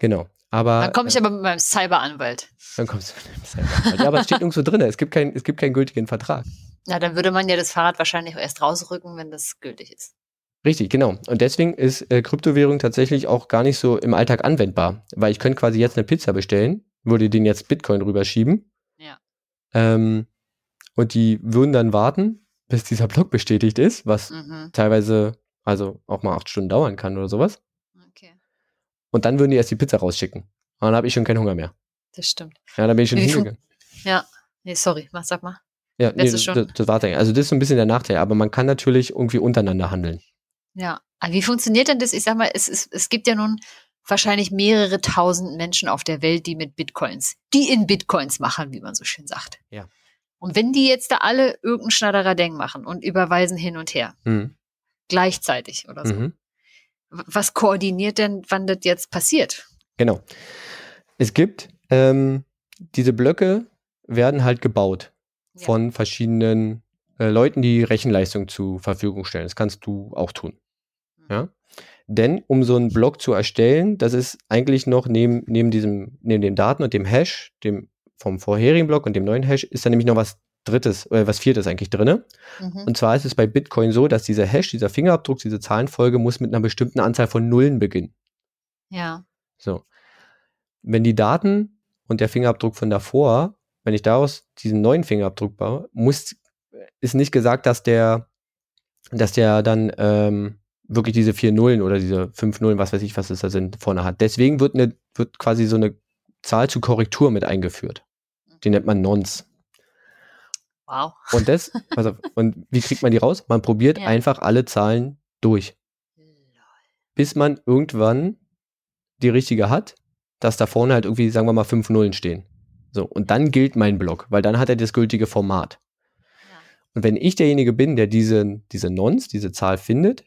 Genau. Aber Dann komme ich aber mit meinem Cyberanwalt. Dann kommst du mit dem Cyberanwalt. Ja, aber es steht nirgendwo drin. Es gibt, kein, es gibt keinen gültigen Vertrag. Na, dann würde man ja das Fahrrad wahrscheinlich erst rausrücken, wenn das gültig ist. Richtig, genau. Und deswegen ist äh, Kryptowährung tatsächlich auch gar nicht so im Alltag anwendbar. Weil ich könnte quasi jetzt eine Pizza bestellen, würde den jetzt Bitcoin rüberschieben. Ja. Ähm, und die würden dann warten, bis dieser Block bestätigt ist, was Mhm. teilweise also auch mal acht Stunden dauern kann oder sowas. Okay. Und dann würden die erst die Pizza rausschicken. Und dann habe ich schon keinen Hunger mehr. Das stimmt. Ja, dann bin ich schon hingegangen. Ja. Nee, sorry. Was sag mal? Ja, nee, das, schon. das, war der- Also das ist so ein bisschen der Nachteil, aber man kann natürlich irgendwie untereinander handeln. Ja. Aber wie funktioniert denn das? Ich sag mal, es, es, es gibt ja nun wahrscheinlich mehrere tausend Menschen auf der Welt, die mit Bitcoins, die in Bitcoins machen, wie man so schön sagt. Ja. Und wenn die jetzt da alle irgendein Schnatteradenk machen und überweisen hin und her, Mhm. gleichzeitig oder so, Mhm. was koordiniert denn, wann das jetzt passiert? Genau. Es gibt ähm, diese Blöcke werden halt gebaut Ja. von verschiedenen äh, Leuten, die Rechenleistung zur Verfügung stellen. Das kannst du auch tun. Ja. Denn um so einen Block zu erstellen, das ist eigentlich noch neben, neben diesem, neben dem Daten und dem Hash, dem vom vorherigen Block und dem neuen Hash, ist da nämlich noch was drittes, äh, was viertes eigentlich drin. Mhm. Und zwar ist es bei Bitcoin so, dass dieser Hash, dieser Fingerabdruck, diese Zahlenfolge muss mit einer bestimmten Anzahl von Nullen beginnen. Ja. So. Wenn die Daten und der Fingerabdruck von davor, wenn ich daraus diesen neuen Fingerabdruck baue, muss, ist nicht gesagt, dass der, dass der dann ähm, wirklich diese vier Nullen oder diese fünf Nullen, was weiß ich, was es da sind, vorne hat. Deswegen wird, eine, wird quasi so eine Zahl zur Korrektur mit eingeführt. Die nennt man Nonce. Wow. Und das, auf, und wie kriegt man die raus? Man probiert Ja. einfach alle Zahlen durch, bis man irgendwann die richtige hat, dass da vorne halt irgendwie, sagen wir mal, fünf Nullen stehen. So, und dann gilt mein Block, weil dann hat er das gültige Format. Ja. Und wenn ich derjenige bin, der diese, diese Nonce, diese Zahl findet,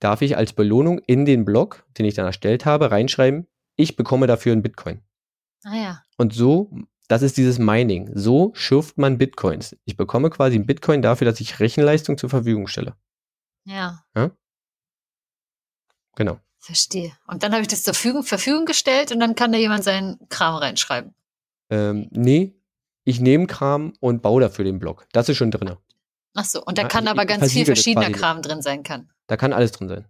darf ich als Belohnung in den Block, den ich dann erstellt habe, reinschreiben, ich bekomme dafür einen Bitcoin. Ah ja. Und so, das ist dieses Mining. So schürft man Bitcoins. Ich bekomme quasi einen Bitcoin dafür, dass ich Rechenleistung zur Verfügung stelle. Ja. Genau. Verstehe. Und dann habe ich das zur Verfügung, Verfügung gestellt und dann kann da jemand seinen Kram reinschreiben. Ähm, nee, ich nehme Kram und baue dafür den Block. Das ist schon drin. Ach so. Und da Ja, kann aber ganz viel verschiedener. Kram drin sein kann. Da kann alles drin sein.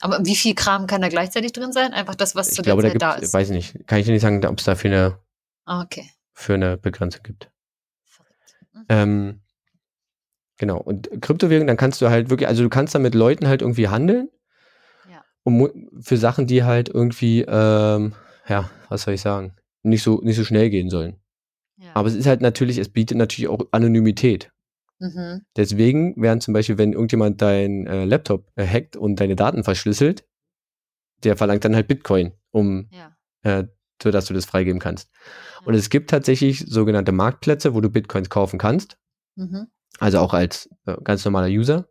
Aber wie viel Kram kann da gleichzeitig drin sein? Einfach das, was Ich zu glaube, da der Zeit gibt da ist. weiß ich nicht, kann ich dir nicht sagen, ob es dafür eine, Ah, okay. für eine Begrenzung gibt. Mhm. Ähm, genau. Und Kryptowährung, dann kannst du halt wirklich, also du kannst da mit Leuten halt irgendwie handeln. Ja. Mu- für Sachen, die halt irgendwie, ähm, ja, was soll ich sagen, nicht so, nicht so schnell gehen sollen. Ja. Aber es ist halt natürlich, es bietet natürlich auch Anonymität. mhm. Deswegen wären zum Beispiel, wenn irgendjemand dein äh, Laptop äh, hackt und deine Daten verschlüsselt, der verlangt dann halt Bitcoin, um, Ja. äh, so dass du das freigeben kannst. Und es gibt tatsächlich sogenannte Marktplätze, wo du Bitcoins kaufen kannst. Mhm. Also auch als äh, ganz normaler User.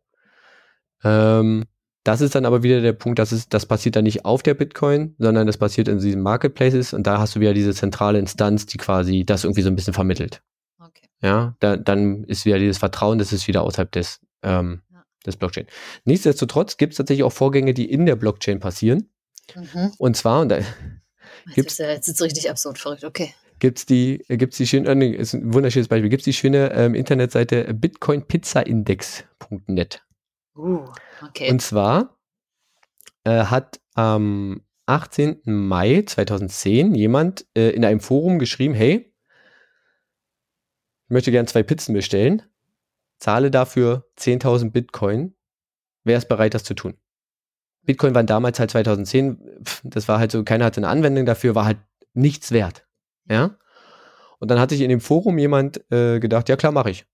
Ähm, das ist dann aber wieder der Punkt, dass es, das passiert dann nicht auf der Bitcoin, sondern das passiert in diesen Marketplaces und da hast du wieder diese zentrale Instanz, die quasi das irgendwie so ein bisschen vermittelt. Okay. Ja, da, dann ist wieder dieses Vertrauen, das ist wieder außerhalb des, ähm, Ja. des Blockchain. Nichtsdestotrotz gibt es tatsächlich auch Vorgänge, die in der Blockchain passieren. Mhm. Und zwar, und da Jetzt Gibt's- jetzt ist richtig absurd verrückt. Okay. gibt's die, äh, gibt's die schöne, äh, ist ein wunderschönes Beispiel, gibt's die schöne ähm, Internetseite bitcoinpizzaindex.net. Uh, okay. Und zwar äh, hat am 18. Mai 2010 jemand äh, in einem Forum geschrieben, hey, ich möchte gern zwei Pizzen bestellen, zahle dafür 10.000 Bitcoin. Wer ist bereit, das zu tun? Bitcoin waren damals halt 2010, pf, das war halt so, keiner hatte eine Anwendung dafür, war halt nichts wert. Ja? Und dann hat sich in dem Forum jemand äh, gedacht, ja klar, mache ich.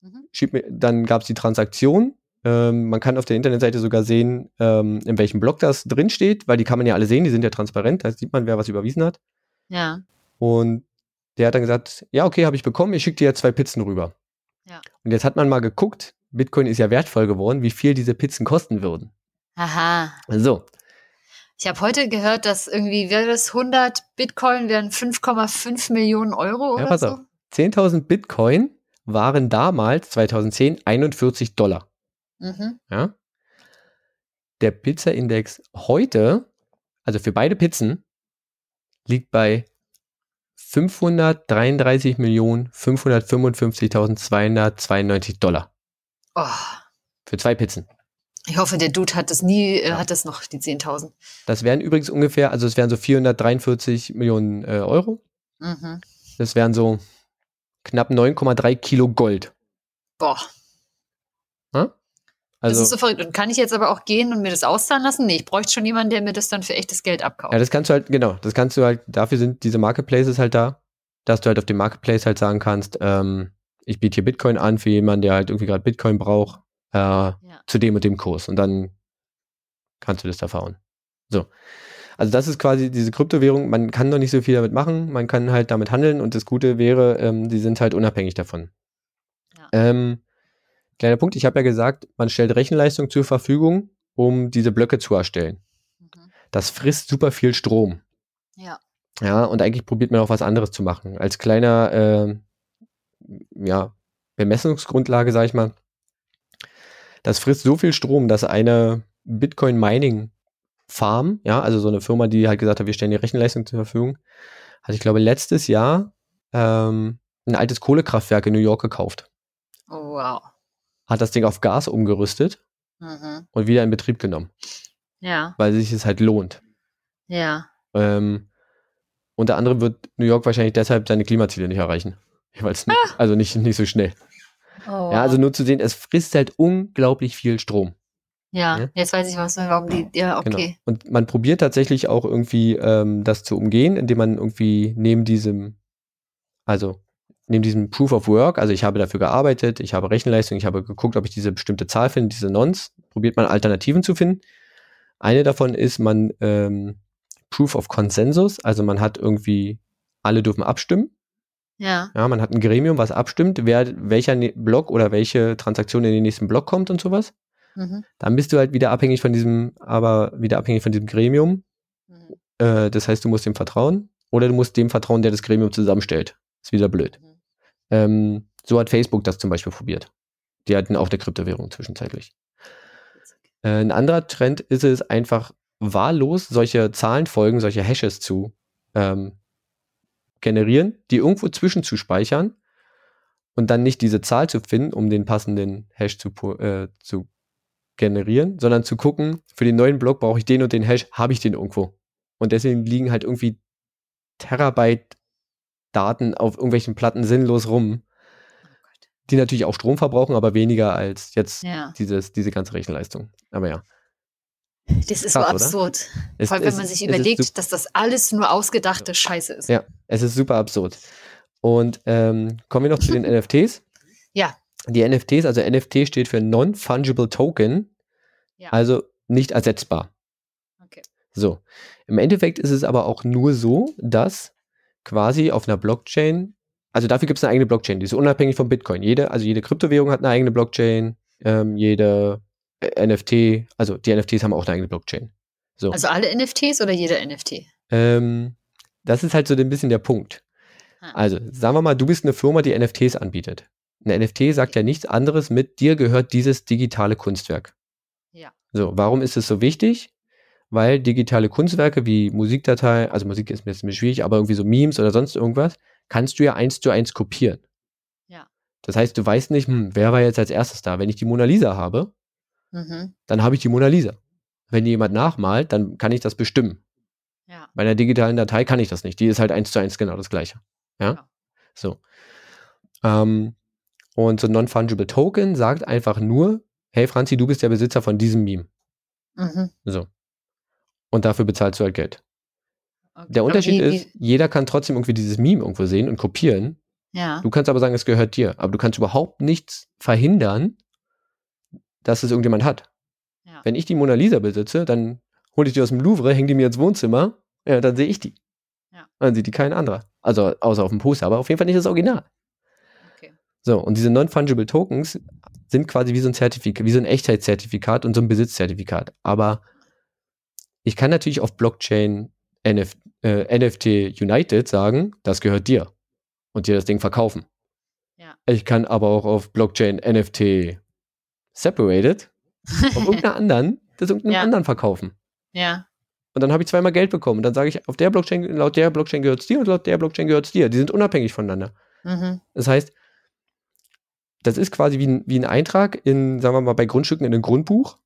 Mhm. Mir, dann gab es die Transaktion. Ähm, man kann auf der Internetseite sogar sehen, ähm, in welchem Block das drin steht, weil die kann man ja alle sehen, die sind ja transparent, da sieht man, wer was überwiesen hat. Ja. Und der hat dann gesagt, ja, okay, habe ich bekommen, ich schicke dir jetzt zwei Pizzen rüber. Ja. Und jetzt hat man mal geguckt, Bitcoin ist ja wertvoll geworden, wie viel diese Pizzen kosten würden. Aha. So, Ich habe heute gehört, dass irgendwie, wäre das 100 Bitcoin wären 5,5 Millionen Euro Ja, oder pass so? auf. 10.000 Bitcoin waren damals, 2010, 41 Dollar. Mhm. Ja? Der Pizza-Index heute, also für beide Pizzen, liegt bei 533.555.292 Dollar. Oh, Für zwei Pizzen. ich hoffe, der Dude hat das nie, äh, Ja. hat das noch, die 10.000. Das wären übrigens ungefähr, also es wären so 443 Millionen äh, Euro. Mhm. Das wären so knapp 9,3 Kilo Gold. Boah, Also, das ist so verrückt. Und kann ich jetzt aber auch gehen und mir das auszahlen lassen? Nee, ich bräuchte schon jemanden, der mir das dann für echtes Geld abkauft. ja, das kannst du halt, genau, das kannst du halt, dafür sind diese Marketplaces halt da, dass du halt auf dem Marketplace halt sagen kannst, ähm, ich biete hier Bitcoin an für jemanden, der halt irgendwie gerade Bitcoin braucht, äh, ja. zu dem und dem Kurs. Und dann kannst du das da fahren. So. Also das ist quasi diese Kryptowährung, man kann noch nicht so viel damit machen, man kann halt damit handeln und das Gute wäre, ähm, die sind halt unabhängig davon. Ja. Ähm, kleiner Punkt, ich habe ja gesagt, man stellt Rechenleistung zur Verfügung, um diese Blöcke zu erstellen. Mhm. Das frisst super viel Strom. Ja. Ja, und eigentlich probiert man auch was anderes zu machen. Als kleiner, äh, ja, Bemessungsgrundlage, sag ich mal, das frisst so viel Strom, dass eine Bitcoin-Mining-Farm, ja, also so eine Firma, die halt gesagt hat, wir stellen die Rechenleistung zur Verfügung, hat, ich glaube, letztes Jahr ähm, ein altes Kohlekraftwerk in New York gekauft. Oh, wow. Hat das Ding auf Gas umgerüstet Mhm. und wieder in Betrieb genommen, Ja, weil sich es halt lohnt. ja. Ähm, unter anderem wird New York wahrscheinlich deshalb seine Klimaziele nicht erreichen. Weil's nicht, also nicht, nicht so schnell. Oh, Ja, also nur zu sehen, es frisst halt unglaublich viel Strom. Ja, Ja. jetzt weiß ich was, warum die, ja, Genau. okay. Und man probiert tatsächlich auch irgendwie ähm, das zu umgehen, indem man irgendwie neben diesem, also neben diesem Proof of Work, also ich habe dafür gearbeitet, ich habe Rechenleistung, ich habe geguckt, ob ich diese bestimmte Zahl finde, diese Nonce, probiert man Alternativen zu finden. Eine davon ist man ähm, Proof of Consensus, also man hat irgendwie, alle dürfen abstimmen. Ja, Ja, man hat ein Gremium, was abstimmt, wer, welcher ne- Block oder welche Transaktion in den nächsten Block kommt und sowas. mhm. Dann bist du halt wieder abhängig von diesem, aber wieder abhängig von diesem Gremium. Mhm. Äh, das heißt, du musst dem vertrauen oder du musst dem vertrauen, der das Gremium zusammenstellt. Ist wieder blöd. Mhm. Ähm, so hat Facebook das zum Beispiel probiert. Die hatten auch eine Kryptowährung zwischenzeitlich. Äh, ein anderer Trend ist es einfach wahllos, solche Zahlenfolgen, solche Hashes zu ähm, generieren, die irgendwo zwischenzuspeichern und dann nicht diese Zahl zu finden, um den passenden Hash zu, äh, zu generieren, sondern zu gucken, für den neuen Block brauche ich den und den Hash, habe ich den irgendwo. Und deswegen liegen halt irgendwie Terabyte Daten auf irgendwelchen Platten sinnlos rum, Oh die natürlich auch Strom verbrauchen, aber weniger als jetzt Ja, dieses, diese ganze Rechenleistung. Aber ja. das ist so Krass, oder? absurd. Es, Vor allem, wenn man sich überlegt, dass das alles nur ausgedachte Scheiße ist. Ja, es ist super absurd. Und ähm, kommen wir noch zu den NFTs. Ja. Die NFTs, also NFT steht für Non-Fungible Token, Ja. also nicht ersetzbar. Okay. So. Im Endeffekt ist es aber auch nur so, dass quasi auf einer Blockchain, also dafür gibt es eine eigene Blockchain, die ist unabhängig von Bitcoin. Jede, also jede Kryptowährung hat eine eigene Blockchain, ähm, jede äh, NFT, also die NFTs haben auch eine eigene Blockchain. So. Also alle NFTs oder jeder NFT? Ähm, das ist halt so ein bisschen der Punkt. Ah. Also, sagen wir mal, du bist eine Firma, die NFTs anbietet. Ein NFT sagt ja nichts anderes mit, dir gehört dieses digitale Kunstwerk. Ja. So, warum ist es so wichtig? Weil digitale Kunstwerke wie Musikdatei, also Musik ist ein bisschen schwierig, aber irgendwie so Memes oder sonst irgendwas, kannst du ja eins zu eins kopieren. Ja. Das heißt, du weißt nicht, hm, wer war jetzt als erstes da? Wenn ich die Mona Lisa habe, Mhm. dann habe ich die Mona Lisa. Wenn die jemand nachmalt, dann kann ich das bestimmen. Ja. Bei einer digitalen Datei kann ich das nicht. Die ist halt eins zu eins genau das gleiche. Ja. Ja. So. Ähm, und so ein Non-Fungible Token sagt einfach nur, hey Franzi, du bist der Besitzer von diesem Meme. Mhm. So. Und dafür bezahlst du halt Geld. Okay. Der Unterschied wie- ist, jeder kann trotzdem irgendwie dieses Meme irgendwo sehen und kopieren. Ja. Du kannst aber sagen, es gehört dir. Aber du kannst überhaupt nichts verhindern, dass es irgendjemand hat. Ja. Wenn ich die Mona Lisa besitze, dann hole ich die aus dem Louvre, hänge die mir ins Wohnzimmer, ja, dann sehe ich die. Ja. Dann sieht die kein anderer. Also außer auf dem Poster, aber auf jeden Fall nicht das Original. Okay. So, und diese Non-Fungible Tokens sind quasi wie so ein Zertifikat, wie so ein Echtheitszertifikat und so ein Besitzzertifikat. Aber ich kann natürlich auf Blockchain NF, äh, NFT United sagen, das gehört dir und dir das Ding verkaufen. Ja. Ich kann aber auch auf Blockchain NFT Separated auf irgendeiner anderen, das irgendeinem Ja. anderen verkaufen. Ja. Und dann habe ich zweimal Geld bekommen. Und dann sage ich, auf der Blockchain, laut der Blockchain gehört es dir und laut der Blockchain gehört es dir. Die sind unabhängig voneinander. Mhm. Das heißt, das ist quasi wie ein, wie ein Eintrag in, sagen wir mal, bei Grundstücken in einem Grundbuch,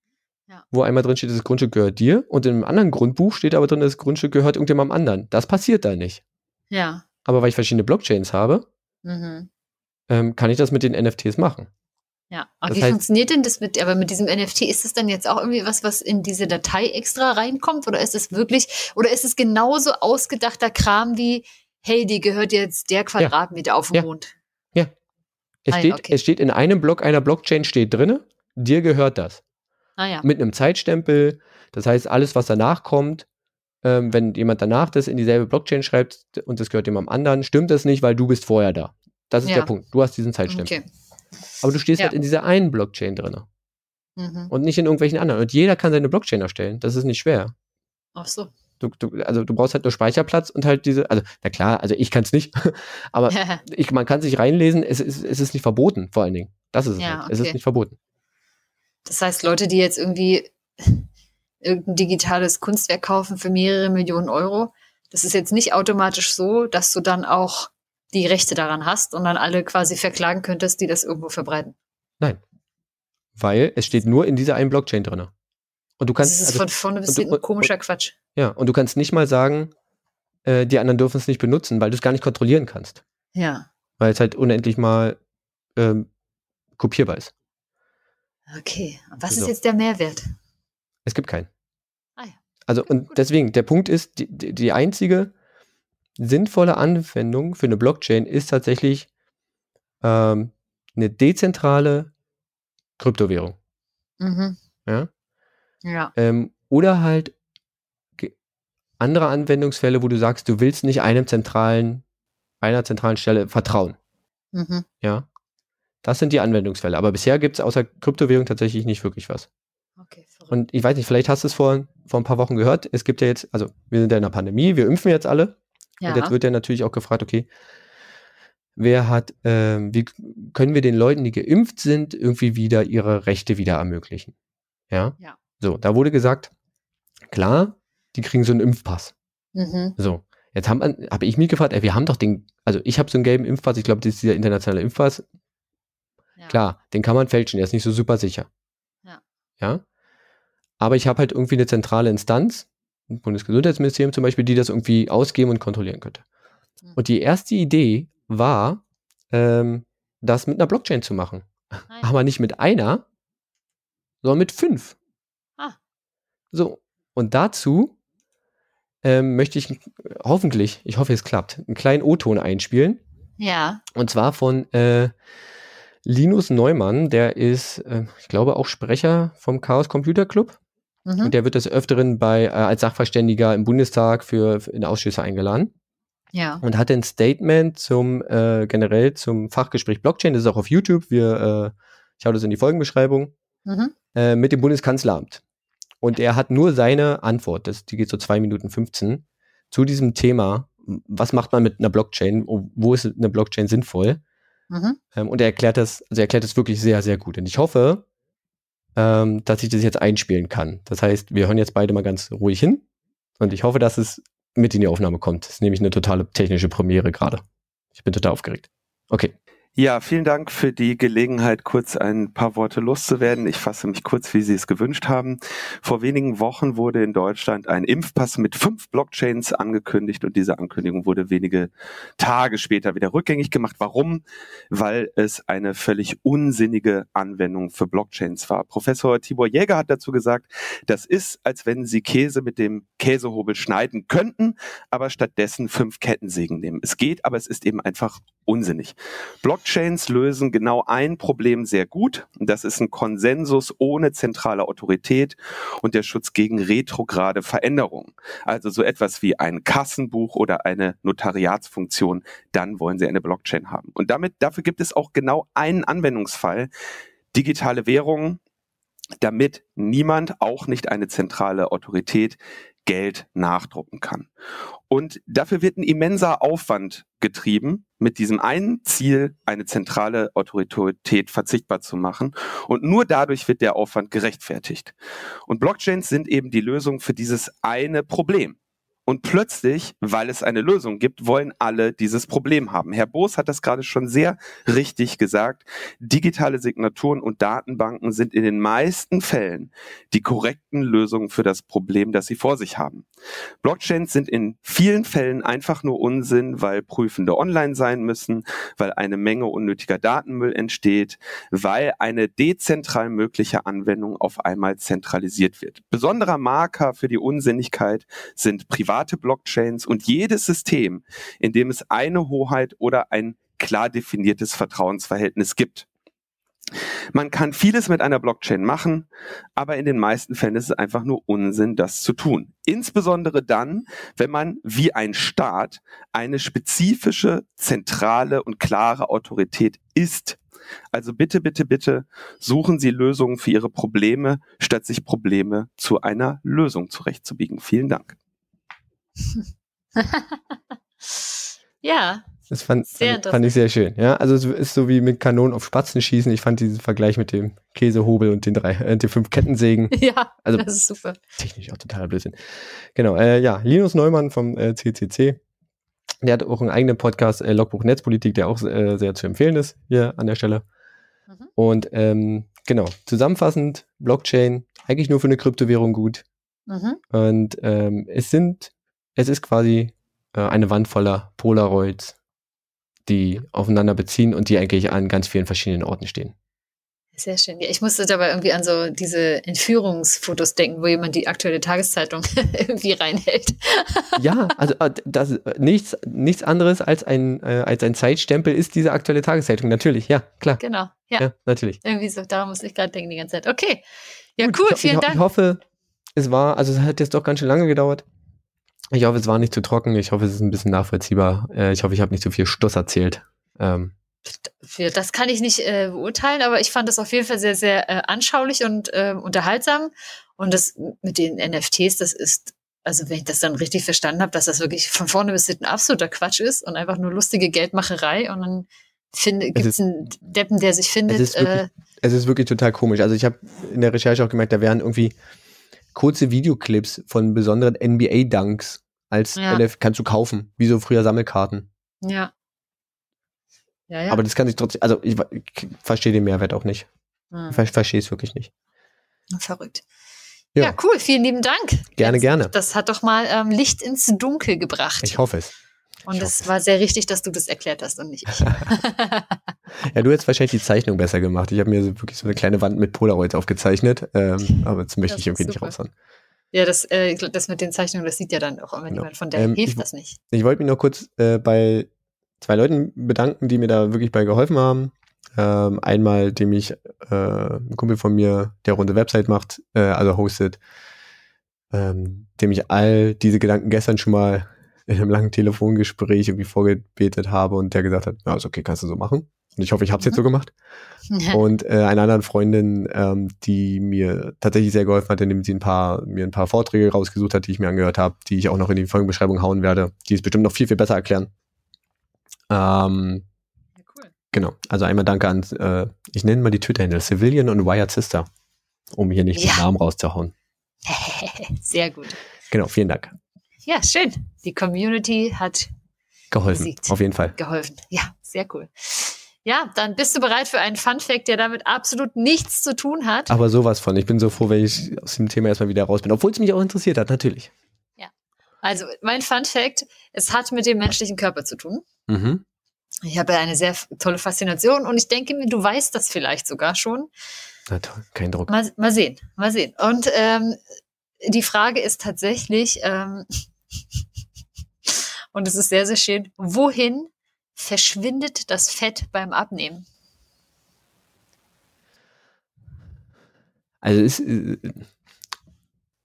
Ja. wo einmal drin steht, das Grundstück gehört dir und in einem anderen Grundbuch steht aber drin, das Grundstück gehört irgendjemandem anderen. Das passiert da nicht. Ja. Aber weil ich verschiedene Blockchains habe, Mhm. ähm, kann ich das mit den NFTs machen. Ja. Aber Das wie heißt- funktioniert denn das mit, aber mit diesem NFT, ist das dann jetzt auch irgendwie was, was in diese Datei extra reinkommt? Oder ist es wirklich, oder ist es genauso ausgedachter Kram wie, hey, die gehört jetzt der Quadratmeter auf dem Ja. Mond? Es, Ah ja, steht, okay. es steht in einem Block einer Blockchain steht drinne, dir gehört das. Ah ja. Mit einem Zeitstempel. Das heißt, alles, was danach kommt, ähm, wenn jemand danach das in dieselbe Blockchain schreibt und das gehört jemandem anderen, stimmt das nicht, weil du bist vorher da. Das ist Ja. der Punkt. Du hast diesen Zeitstempel. Okay. Aber du stehst Ja. halt in dieser einen Blockchain drin Mhm. und nicht in irgendwelchen anderen. Und jeder kann seine Blockchain erstellen. Das ist nicht schwer. Ach so. Du, du, also du brauchst halt nur Speicherplatz und halt diese, also na klar, also ich kann es nicht, aber ich, man kann sich reinlesen, es ist, es ist nicht verboten, vor allen Dingen. Das ist es Ja, halt. Es ist okay. nicht verboten. Das heißt, Leute, die jetzt irgendwie irgendein digitales Kunstwerk kaufen für mehrere Millionen Euro, das ist jetzt nicht automatisch so, dass du dann auch die Rechte daran hast und dann alle quasi verklagen könntest, die das irgendwo verbreiten. Weil es steht nur in dieser einen Blockchain drin. Und du kannst, das ist also, von vorne bis und hinten und- komischer Quatsch. ja, und du kannst nicht mal sagen, äh, die anderen dürfen es nicht benutzen, weil du es gar nicht kontrollieren kannst. Ja. Weil es halt unendlich mal ähm, kopierbar ist. Okay, und was So. ist jetzt der Mehrwert? Es gibt keinen. Ah ja. Also, und gut. deswegen, der Punkt ist, die, die einzige sinnvolle Anwendung für eine Blockchain ist tatsächlich ähm, eine dezentrale Kryptowährung. Mhm. Ja? Ja. Ähm, oder halt andere Anwendungsfälle, wo du sagst, du willst nicht einem zentralen, einer zentralen Stelle vertrauen. Mhm. Ja. Das sind die Anwendungsfälle. Aber bisher gibt es außer Kryptowährung tatsächlich nicht wirklich was. Okay. Und ich weiß nicht, vielleicht hast du es vor, vor ein paar Wochen gehört. Es gibt ja jetzt, also wir sind ja in der Pandemie, wir impfen jetzt alle. ja. Und jetzt wird ja natürlich auch gefragt, okay, wer hat, ähm, wie können wir den Leuten, die geimpft sind, irgendwie wieder ihre Rechte wieder ermöglichen? Ja. Ja. So, da wurde gesagt, klar, die kriegen so einen Impfpass. mhm. So, jetzt habe ich mich gefragt, ey, wir haben doch den, also ich habe so einen gelben Impfpass, ich glaube, das ist dieser internationale Impfpass. Ja. Klar, den kann man fälschen, der ist nicht so super sicher. Ja. Ja. Aber ich habe halt irgendwie eine zentrale Instanz, ein Bundesgesundheitsministerium zum Beispiel, die das irgendwie ausgeben und kontrollieren könnte. Mhm. Und die erste Idee war, ähm, das mit einer Blockchain zu machen. Ja. Aber nicht mit einer, sondern mit fünf. Ah. So, und dazu ähm, möchte ich hoffentlich, ich hoffe, es klappt, einen kleinen O-Ton einspielen. Ja. Und zwar von äh, Linus Neumann, der ist, äh, ich glaube, auch Sprecher vom Chaos Computer Club. Mhm. Und der wird des Öfteren bei, äh, als Sachverständiger im Bundestag für, für in Ausschüsse eingeladen ja. und hatte ein Statement zum äh, generell zum Fachgespräch Blockchain. Das ist auch auf YouTube. Wir, äh, ich hau das in die Folgenbeschreibung Mhm. äh, mit dem Bundeskanzleramt. Und er hat nur seine Antwort, das, die geht so zwei Minuten 15, zu diesem Thema, was macht man mit einer Blockchain, wo wo ist eine Blockchain sinnvoll? Mhm. Ähm, und er erklärt das, also er erklärt das wirklich sehr, sehr gut. Und ich hoffe, ähm, dass ich das jetzt einspielen kann. Das heißt, wir hören jetzt beide mal ganz ruhig hin. Und ich hoffe, dass es mit in die Aufnahme kommt. Das ist nämlich eine totale technische Premiere gerade. Ich bin total aufgeregt. Okay. Ja, vielen Dank für die Gelegenheit, kurz ein paar Worte loszuwerden. Ich fasse mich kurz, wie Sie es gewünscht haben. Vor wenigen Wochen wurde in Deutschland ein Impfpass mit fünf Blockchains angekündigt und diese Ankündigung wurde wenige Tage später wieder rückgängig gemacht. Warum? Weil es eine völlig unsinnige Anwendung für Blockchains war. Professor Tibor Jäger hat dazu gesagt, das ist, als wenn Sie Käse mit dem Käsehobel schneiden könnten, aber stattdessen fünf Kettensägen nehmen. Es geht, aber es ist eben einfach unsinnig. Blockchains lösen genau ein Problem sehr gut. Das ist ein Konsensus ohne zentrale Autorität und der Schutz gegen retrograde Veränderungen. Also so etwas wie ein Kassenbuch oder eine Notariatsfunktion. Dann wollen Sie eine Blockchain haben. Und damit, dafür gibt es auch genau einen Anwendungsfall. Digitale Währungen, damit niemand, auch nicht eine zentrale Autorität, Geld nachdrucken kann. Und dafür wird ein immenser Aufwand getrieben, mit diesem einen Ziel, eine zentrale Autorität verzichtbar zu machen. Und nur dadurch wird der Aufwand gerechtfertigt. Und Blockchains sind eben die Lösung für dieses eine Problem. Und plötzlich, weil es eine Lösung gibt, wollen alle dieses Problem haben. Herr Boos hat das gerade schon sehr richtig gesagt. Digitale Signaturen und Datenbanken sind in den meisten Fällen die korrekten Lösungen für das Problem, das sie vor sich haben. Blockchains sind in vielen Fällen einfach nur Unsinn, weil Prüfende online sein müssen, weil eine Menge unnötiger Datenmüll entsteht, weil eine dezentral mögliche Anwendung auf einmal zentralisiert wird. Besonderer Marker für die Unsinnigkeit sind private Blockchains und jedes System, in dem es eine Hoheit oder ein klar definiertes Vertrauensverhältnis gibt. Man kann vieles mit einer Blockchain machen, aber in den meisten Fällen ist es einfach nur Unsinn, das zu tun. Insbesondere dann, wenn man wie ein Staat eine spezifische, zentrale und klare Autorität ist. Also bitte, bitte, bitte suchen Sie Lösungen für Ihre Probleme, statt sich Probleme zu einer Lösung zurechtzubiegen. Vielen Dank. ja, Das fand, fand, fand ich sehr schön. Ja, also es ist so wie mit Kanonen auf Spatzen schießen. Ich fand diesen Vergleich mit dem Käsehobel und den drei, äh, den fünf Kettensägen ja, Also- das ist super. technisch auch totaler Blödsinn. Genau, äh, ja, Linus Neumann vom äh, CCC. Der hat auch einen eigenen Podcast, äh, Logbuch Netzpolitik, der auch äh, sehr zu empfehlen ist hier an der Stelle. Mhm. Und ähm, genau, zusammenfassend, Blockchain, eigentlich nur für eine Kryptowährung gut. Mhm. Und ähm, es sind, es ist quasi äh, eine Wand voller Polaroids, die aufeinander beziehen und die eigentlich an ganz vielen verschiedenen Orten stehen. Sehr schön. Ja, ich musste dabei irgendwie an so diese Entführungsfotos denken, wo jemand die aktuelle Tageszeitung irgendwie reinhält. ja, also äh, das, äh, nichts, nichts anderes als ein, äh, als ein Zeitstempel ist diese aktuelle Tageszeitung. Natürlich, ja, klar. Genau, ja. Ja, natürlich. Irgendwie so, daran muss ich gerade denken die ganze Zeit. Okay. Ja, Gut, cool, ich, vielen ich, Dank. Ich hoffe, es war, also es hat jetzt doch ganz schön lange gedauert. Ich hoffe, es war nicht zu trocken. Ich hoffe, es ist ein bisschen nachvollziehbar. Äh, ich hoffe, ich habe nicht zu viel Stuss erzählt. Ähm, das kann ich nicht äh, beurteilen, aber ich fand das auf jeden Fall sehr, sehr äh, anschaulich und äh, unterhaltsam. Und das mit den NFTs, das ist, also wenn ich das dann richtig verstanden habe, dass das wirklich von vorne bis hinten absoluter Quatsch ist und einfach nur lustige Geldmacherei und dann Es gibt es einen Deppen, der sich findet. ist wirklich- äh, es ist wirklich total komisch. Also ich habe in der Recherche auch gemerkt, da wären irgendwie kurze Videoclips von besonderen NBA-Dunks als Ja. LF kannst du kaufen, wie so früher Sammelkarten. ja. Ja, ja. Aber das kann ich trotzdem, also ich, ich verstehe den Mehrwert auch nicht. Hm, Ich ver- verstehe es wirklich nicht. verrückt. Ja. Ja. cool. Vielen lieben Dank. Gerne, Jetzt- gerne. Das hat doch mal ähm, Licht ins Dunkel gebracht. Ich hoffe es. Und es war sehr richtig, dass du das erklärt hast und nicht ich. Ja, du hättest wahrscheinlich die Zeichnung besser gemacht. Ich habe mir wirklich so eine kleine Wand mit Polaroid aufgezeichnet, ähm, aber das möchte Das ich irgendwie ist nicht super. raushauen. ja, das, äh, das mit den Zeichnungen, das sieht ja dann auch immer Genau. niemand. Von daher Ähm, hilft ich- das nicht. Ich wollte mich noch kurz äh, bei zwei Leuten bedanken, die mir da wirklich bei geholfen haben. Ähm, einmal, dem ich, äh, ein Kumpel von mir, der runde Website macht, äh, also hostet, ähm, dem ich all diese Gedanken gestern schon mal in einem langen Telefongespräch irgendwie vorgebetet habe und der gesagt hat, ja, ist okay, kannst du so machen. Und ich hoffe, ich habe es jetzt so gemacht. Und äh, einer anderen Freundin, ähm, die mir tatsächlich sehr geholfen hat, indem sie ein paar, mir ein paar Vorträge rausgesucht hat, die ich mir angehört habe, die ich auch noch in die Folgenbeschreibung hauen werde, die es bestimmt noch viel, viel besser erklären. Ähm, Ja, cool. genau. Also einmal danke an, äh, ich nenne mal die Twitter-Handle, Civilian und Wired Sister, um hier nicht Ja. den Namen rauszuhauen. Sehr gut. Genau, vielen Dank. Ja, schön. Die Community hat Geholfen, Besiegt. auf jeden Fall. geholfen. Ja, sehr cool. Ja, dann bist du bereit für einen Fun Fact, der damit absolut nichts zu tun hat. Aber sowas von. Ich bin so froh, wenn ich aus dem Thema erstmal wieder raus bin. Obwohl es mich auch interessiert hat, natürlich. Also, mein Fun Fact, es hat mit dem menschlichen Körper zu tun. Mhm. Ich habe eine sehr tolle Faszination und ich denke mir, du weißt das vielleicht sogar schon. Na toll, kein Druck. Mal, mal sehen, mal sehen. Und ähm, die Frage ist tatsächlich, ähm, und es ist sehr, sehr schön, wohin verschwindet das Fett beim Abnehmen? Also ist, äh,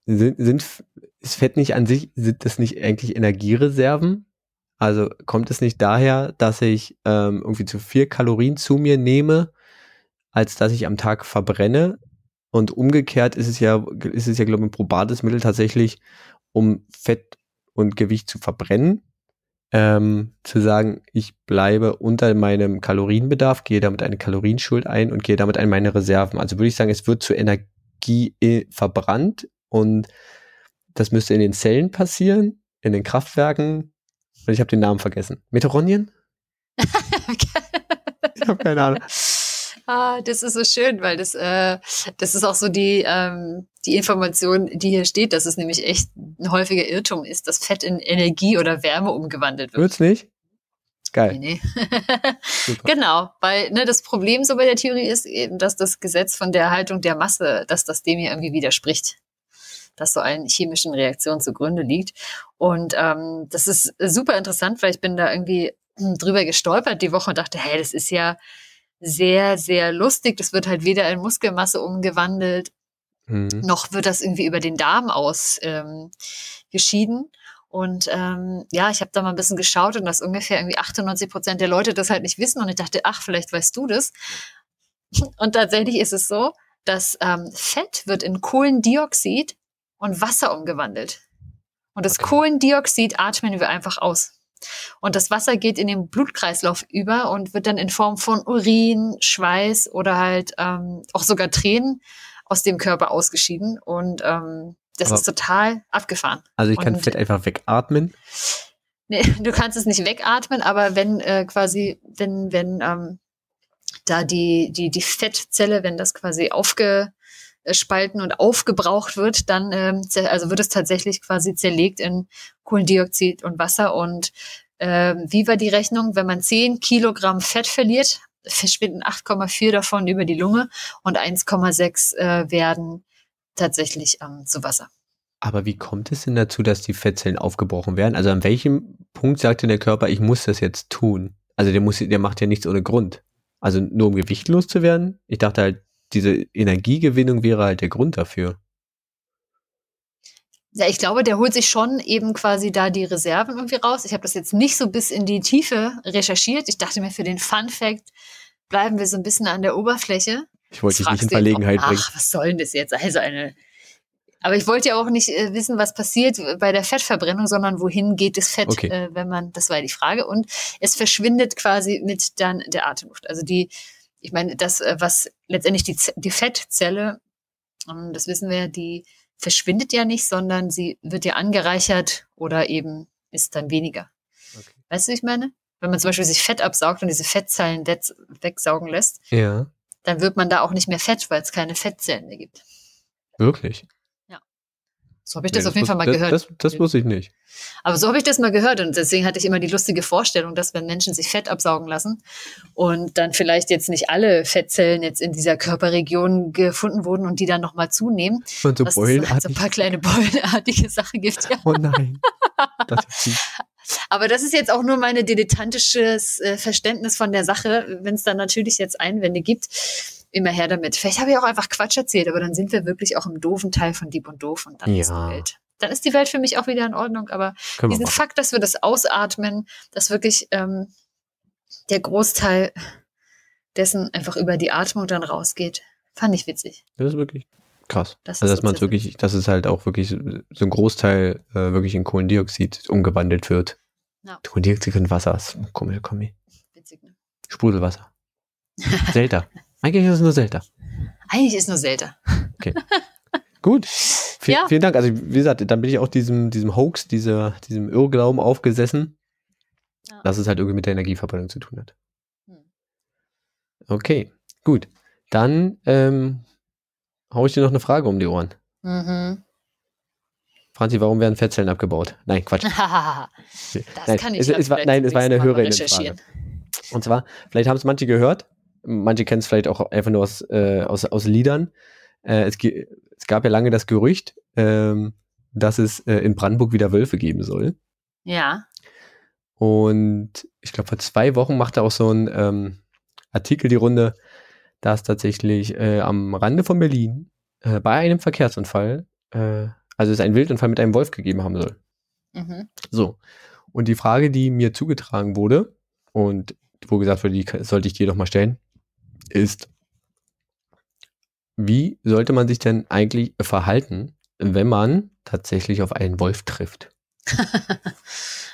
sind, sind, ist Fett nicht an sich, sind das nicht eigentlich Energiereserven? Also kommt es nicht daher, dass ich ähm, irgendwie zu viel Kalorien zu mir nehme, als dass ich am Tag verbrenne? Und umgekehrt ist es ja, ist es ja, glaube ich, ein probates Mittel tatsächlich, um Fett und Gewicht zu verbrennen. Ähm, zu sagen, ich bleibe unter meinem Kalorienbedarf, gehe damit eine Kalorienschuld ein und gehe damit an meine Reserven. Also würde ich sagen, es wird zur Energie äh, verbrannt und das müsste in den Zellen passieren, in den Kraftwerken. Und ich habe den Namen vergessen. Mitochondrien? Ich habe keine Ahnung. Ah, das ist so schön, weil das, äh, das ist auch so die, ähm, die Information, die hier steht, dass es nämlich echt ein häufiger Irrtum ist, dass Fett in Energie oder Wärme umgewandelt wird. Wird's nicht? Geil. Nee, nee. Genau, weil ne, das Problem so bei der Theorie ist eben, dass das Gesetz von der Erhaltung der Masse, dass das dem hier irgendwie widerspricht. Dass so allen chemischen Reaktionen zugrunde liegt. Und ähm, das ist super interessant, weil ich bin da irgendwie hm, drüber gestolpert die Woche und dachte, hey, das ist ja sehr, sehr lustig. Das wird halt weder in Muskelmasse umgewandelt, Mhm. noch wird das irgendwie über den Darm aus ähm, geschieden. Und ähm, ja, ich habe da mal ein bisschen geschaut und dass ungefähr irgendwie 98 Prozent der Leute das halt nicht wissen. Und ich dachte, ach, vielleicht weißt du das. Und tatsächlich ist es so, dass ähm, Fett wird in Kohlendioxid und Wasser umgewandelt. Und das Okay. Kohlendioxid atmen wir einfach aus. Und das Wasser geht in den Blutkreislauf über und wird dann in Form von Urin, Schweiß oder halt ähm, auch sogar Tränen aus dem Körper ausgeschieden. Und ähm, das Aber- ist total abgefahren. Also ich kann Und- Fett einfach wegatmen. Nee, du kannst es nicht wegatmen, aber wenn äh, quasi, wenn, wenn ähm, da die, die, die Fettzelle, wenn das quasi aufgespalten und aufgebraucht wird, dann ähm, also wird es tatsächlich quasi zerlegt in Kohlendioxid und Wasser. Und ähm, wie war die Rechnung? Wenn man 10 Kilogramm Fett verliert, verschwinden 8,4 davon über die Lunge und 1,6 äh, werden tatsächlich ähm, zu Wasser. Aber wie kommt es denn dazu, dass die Fettzellen aufgebrochen werden? Also an welchem Punkt sagt denn der Körper, ich muss das jetzt tun? Also der muss, der macht ja nichts ohne Grund. Also nur um Gewicht loszuwerden? Ich dachte halt, diese Energiegewinnung wäre halt der Grund dafür. Ja, ich glaube, der holt sich schon eben quasi da die Reserven irgendwie raus. Ich habe das jetzt nicht so bis in die Tiefe recherchiert. Ich dachte mir, für den Fun Fact bleiben wir so ein bisschen an der Oberfläche. Ich wollte dich nicht in Verlegenheit bringen. Ach, was soll denn das jetzt? Also eine. Aber ich wollte ja auch nicht äh, wissen, was passiert bei der Fettverbrennung, sondern wohin geht das Fett, Okay. äh, wenn man, das war die Frage. Und es verschwindet quasi mit dann der Atemluft. Also die, ich meine, das, äh, was letztendlich die, die Fettzelle, ähm, das wissen wir, die verschwindet ja nicht, sondern sie wird ja angereichert oder eben ist dann weniger. Okay. Weißt du, wie ich meine? Wenn man zum Beispiel sich Fett absaugt und diese Fettzellen wegsaugen lässt, Ja, dann wird man da auch nicht mehr fett, weil es keine Fettzellen mehr gibt. wirklich. So habe ich das Nee, auf jeden Fall mal das, gehört. Das, das wusste ich nicht. Aber so habe ich das mal gehört und deswegen hatte ich immer die lustige Vorstellung, dass wenn Menschen sich Fett absaugen lassen und dann vielleicht jetzt nicht alle Fettzellen jetzt in dieser Körperregion gefunden wurden und die dann nochmal zunehmen, Und so dass es halt so ein beulenartig. paar kleine beulenartige Sachen gibt. Ja. Oh nein. Das. Aber das ist jetzt auch nur meine dilettantisches äh, Verständnis von der Sache. Wenn es dann natürlich jetzt Einwände gibt, immer her damit. Vielleicht habe ich auch einfach Quatsch erzählt, aber dann sind wir wirklich auch im doofen Teil von Dieb und Doof und dann ist die Ja. Welt. Dann ist die Welt für mich auch wieder in Ordnung. Aber Können diesen. Fakt, dass wir das ausatmen, dass wirklich ähm, der Großteil dessen einfach über die Atmung dann rausgeht, fand ich witzig. Das ist wirklich krass. Das also, dass man wirklich, dass es halt auch wirklich so ein Großteil äh, wirklich in Kohlendioxid umgewandelt wird. Ja. Kohlendioxid und Wasser ist komisch, Kommi. Witzig, ne? Sprudelwasser. Selter. Eigentlich ist es nur Selter. Eigentlich ist nur selten. Gut. V Ja. Vielen Dank. Also, wie gesagt, dann bin ich auch diesem, diesem Hoax, dieser, diesem Irrglauben aufgesessen, Ja. dass es halt irgendwie mit der Energieverbrennung zu tun hat. Hm. Okay, gut. Dann ähm, hau ich dir noch eine Frage um die Ohren. Mhm. Franzi, warum werden Fettzellen abgebaut? Nein, Quatsch. das nein, kann ich es, es war, vielleicht nein, es war eine Hörerinnenfrage. Und zwar, vielleicht haben es manche gehört, manche kennen es vielleicht auch einfach nur aus, äh, aus, aus Liedern. Äh, es, es gab ja lange das Gerücht, ähm, dass es äh, in Brandenburg wieder Wölfe geben soll. Ja. Und ich glaube, vor zwei Wochen machte auch so ein ähm, Artikel die Runde, dass tatsächlich äh, am Rande von Berlin äh, bei einem Verkehrsunfall, äh, also es einen Wildunfall mit einem Wolf gegeben haben soll. Mhm. So. Und die Frage, die mir zugetragen wurde und wo gesagt wurde, die sollte ich dir doch mal stellen, ist, wie sollte man sich denn eigentlich verhalten, wenn man tatsächlich auf einen Wolf trifft?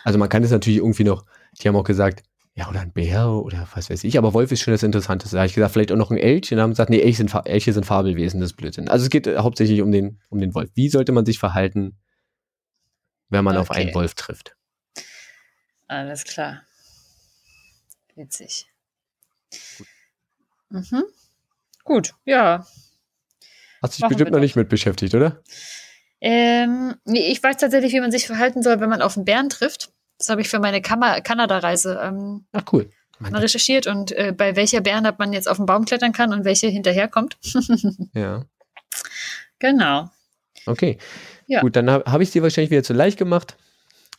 Also man kann es natürlich irgendwie noch, die haben auch gesagt, ja, oder ein Bär oder was weiß ich, aber Wolf ist schon das Interessanteste. Da habe ich gesagt, vielleicht auch noch ein Elch und haben gesagt, nee, Elche sind, Elche sind Fabelwesen, das ist Blödsinn. Also es geht äh, hauptsächlich um den, um den Wolf. Wie sollte man sich verhalten, wenn man auf Okay. einen Wolf trifft? Alles klar. Witzig. Mhm. Gut, ja. Hast dich Machen bestimmt noch nicht mit beschäftigt, oder? Ähm, nee, ich weiß tatsächlich, wie man sich verhalten soll, wenn man auf einen Bären trifft. Das habe ich für meine Kam- Kanada-Reise ähm, Ach cool. mal recherchiert und äh, bei welcher Bärenart man jetzt auf den Baum klettern kann und welche hinterherkommt. Ja. genau. Okay. Ja. Gut, dann habe hab ich es dir wahrscheinlich wieder zu leicht gemacht.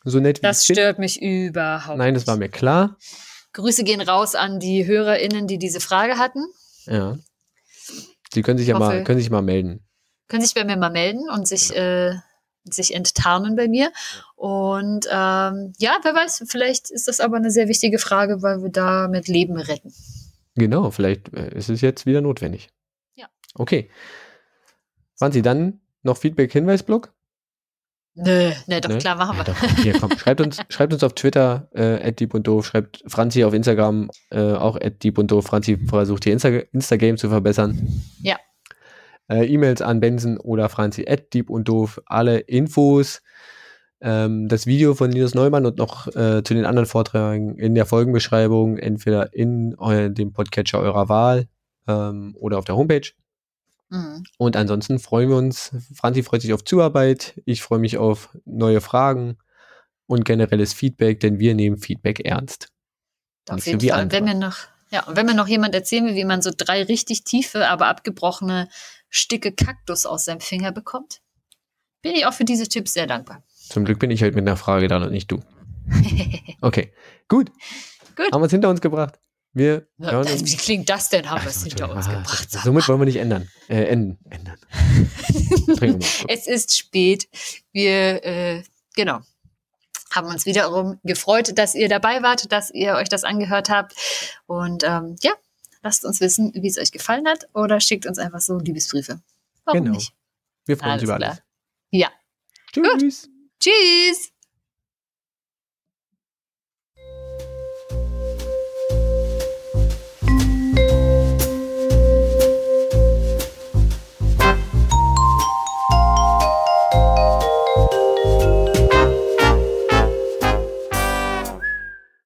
So nett wie Das ich bin. stört mich überhaupt Nein, das nicht. war mir klar. Grüße gehen raus an die HörerInnen, die diese Frage hatten. Ja. Sie können sich ja Hoffe- mal, können sich mal melden. Können sich bei mir mal melden und sich, äh, sich enttarnen bei mir. Und ähm, ja, wer weiß, vielleicht ist das aber eine sehr wichtige Frage, weil wir damit Leben retten. Genau, vielleicht äh, ist es jetzt wieder notwendig. Ja. Okay. Franzi, dann noch Feedback-Hinweisblock? Nö, ne, doch Ne? klar, machen Ja, wir. doch, hier, komm. schreibt, uns, schreibt uns auf Twitter, äh, @deep und doof, schreibt Franzi auf Instagram, äh, auch @deep und doof. Franzi versucht ihr Insta Instagame zu verbessern. Ja. Äh, E-Mails an Benson oder Franzi @deep und doof. Alle Infos, ähm, das Video von Linus Neumann und noch äh, zu den anderen Vorträgen in der Folgenbeschreibung, entweder in dem Podcatcher eurer Wahl ähm, oder auf der Homepage. Mhm. Und ansonsten freuen wir uns. Franzi freut sich auf Zuarbeit. Ich freue mich auf neue Fragen und generelles Feedback, denn wir nehmen Feedback ernst. Auf so jeden Fall. Wenn mir noch, Ja, und wenn mir noch jemand erzählen will, wie man so drei richtig tiefe, aber abgebrochene Stücke Kaktus aus seinem Finger bekommt, bin ich auch für diese Tipps sehr dankbar. Zum Glück bin ich halt mit einer Frage dran und nicht du. Okay, gut. Gut. Haben wir es hinter uns gebracht. Wir hören das, wie klingt das denn? Haben wir es hinter uns ah, gebracht. Sag Somit wollen wir nicht ändern. Äh, enden. ändern. Es ist spät. Wir, äh, genau, haben uns wiederum gefreut, dass ihr dabei wart, dass ihr euch das angehört habt. Und ähm, ja, lasst uns wissen, wie es euch gefallen hat oder schickt uns einfach so Liebesbriefe. Warum Genau. nicht? Wir freuen uns Alles über klar. alles. Ja. Tschüss. Tschüss!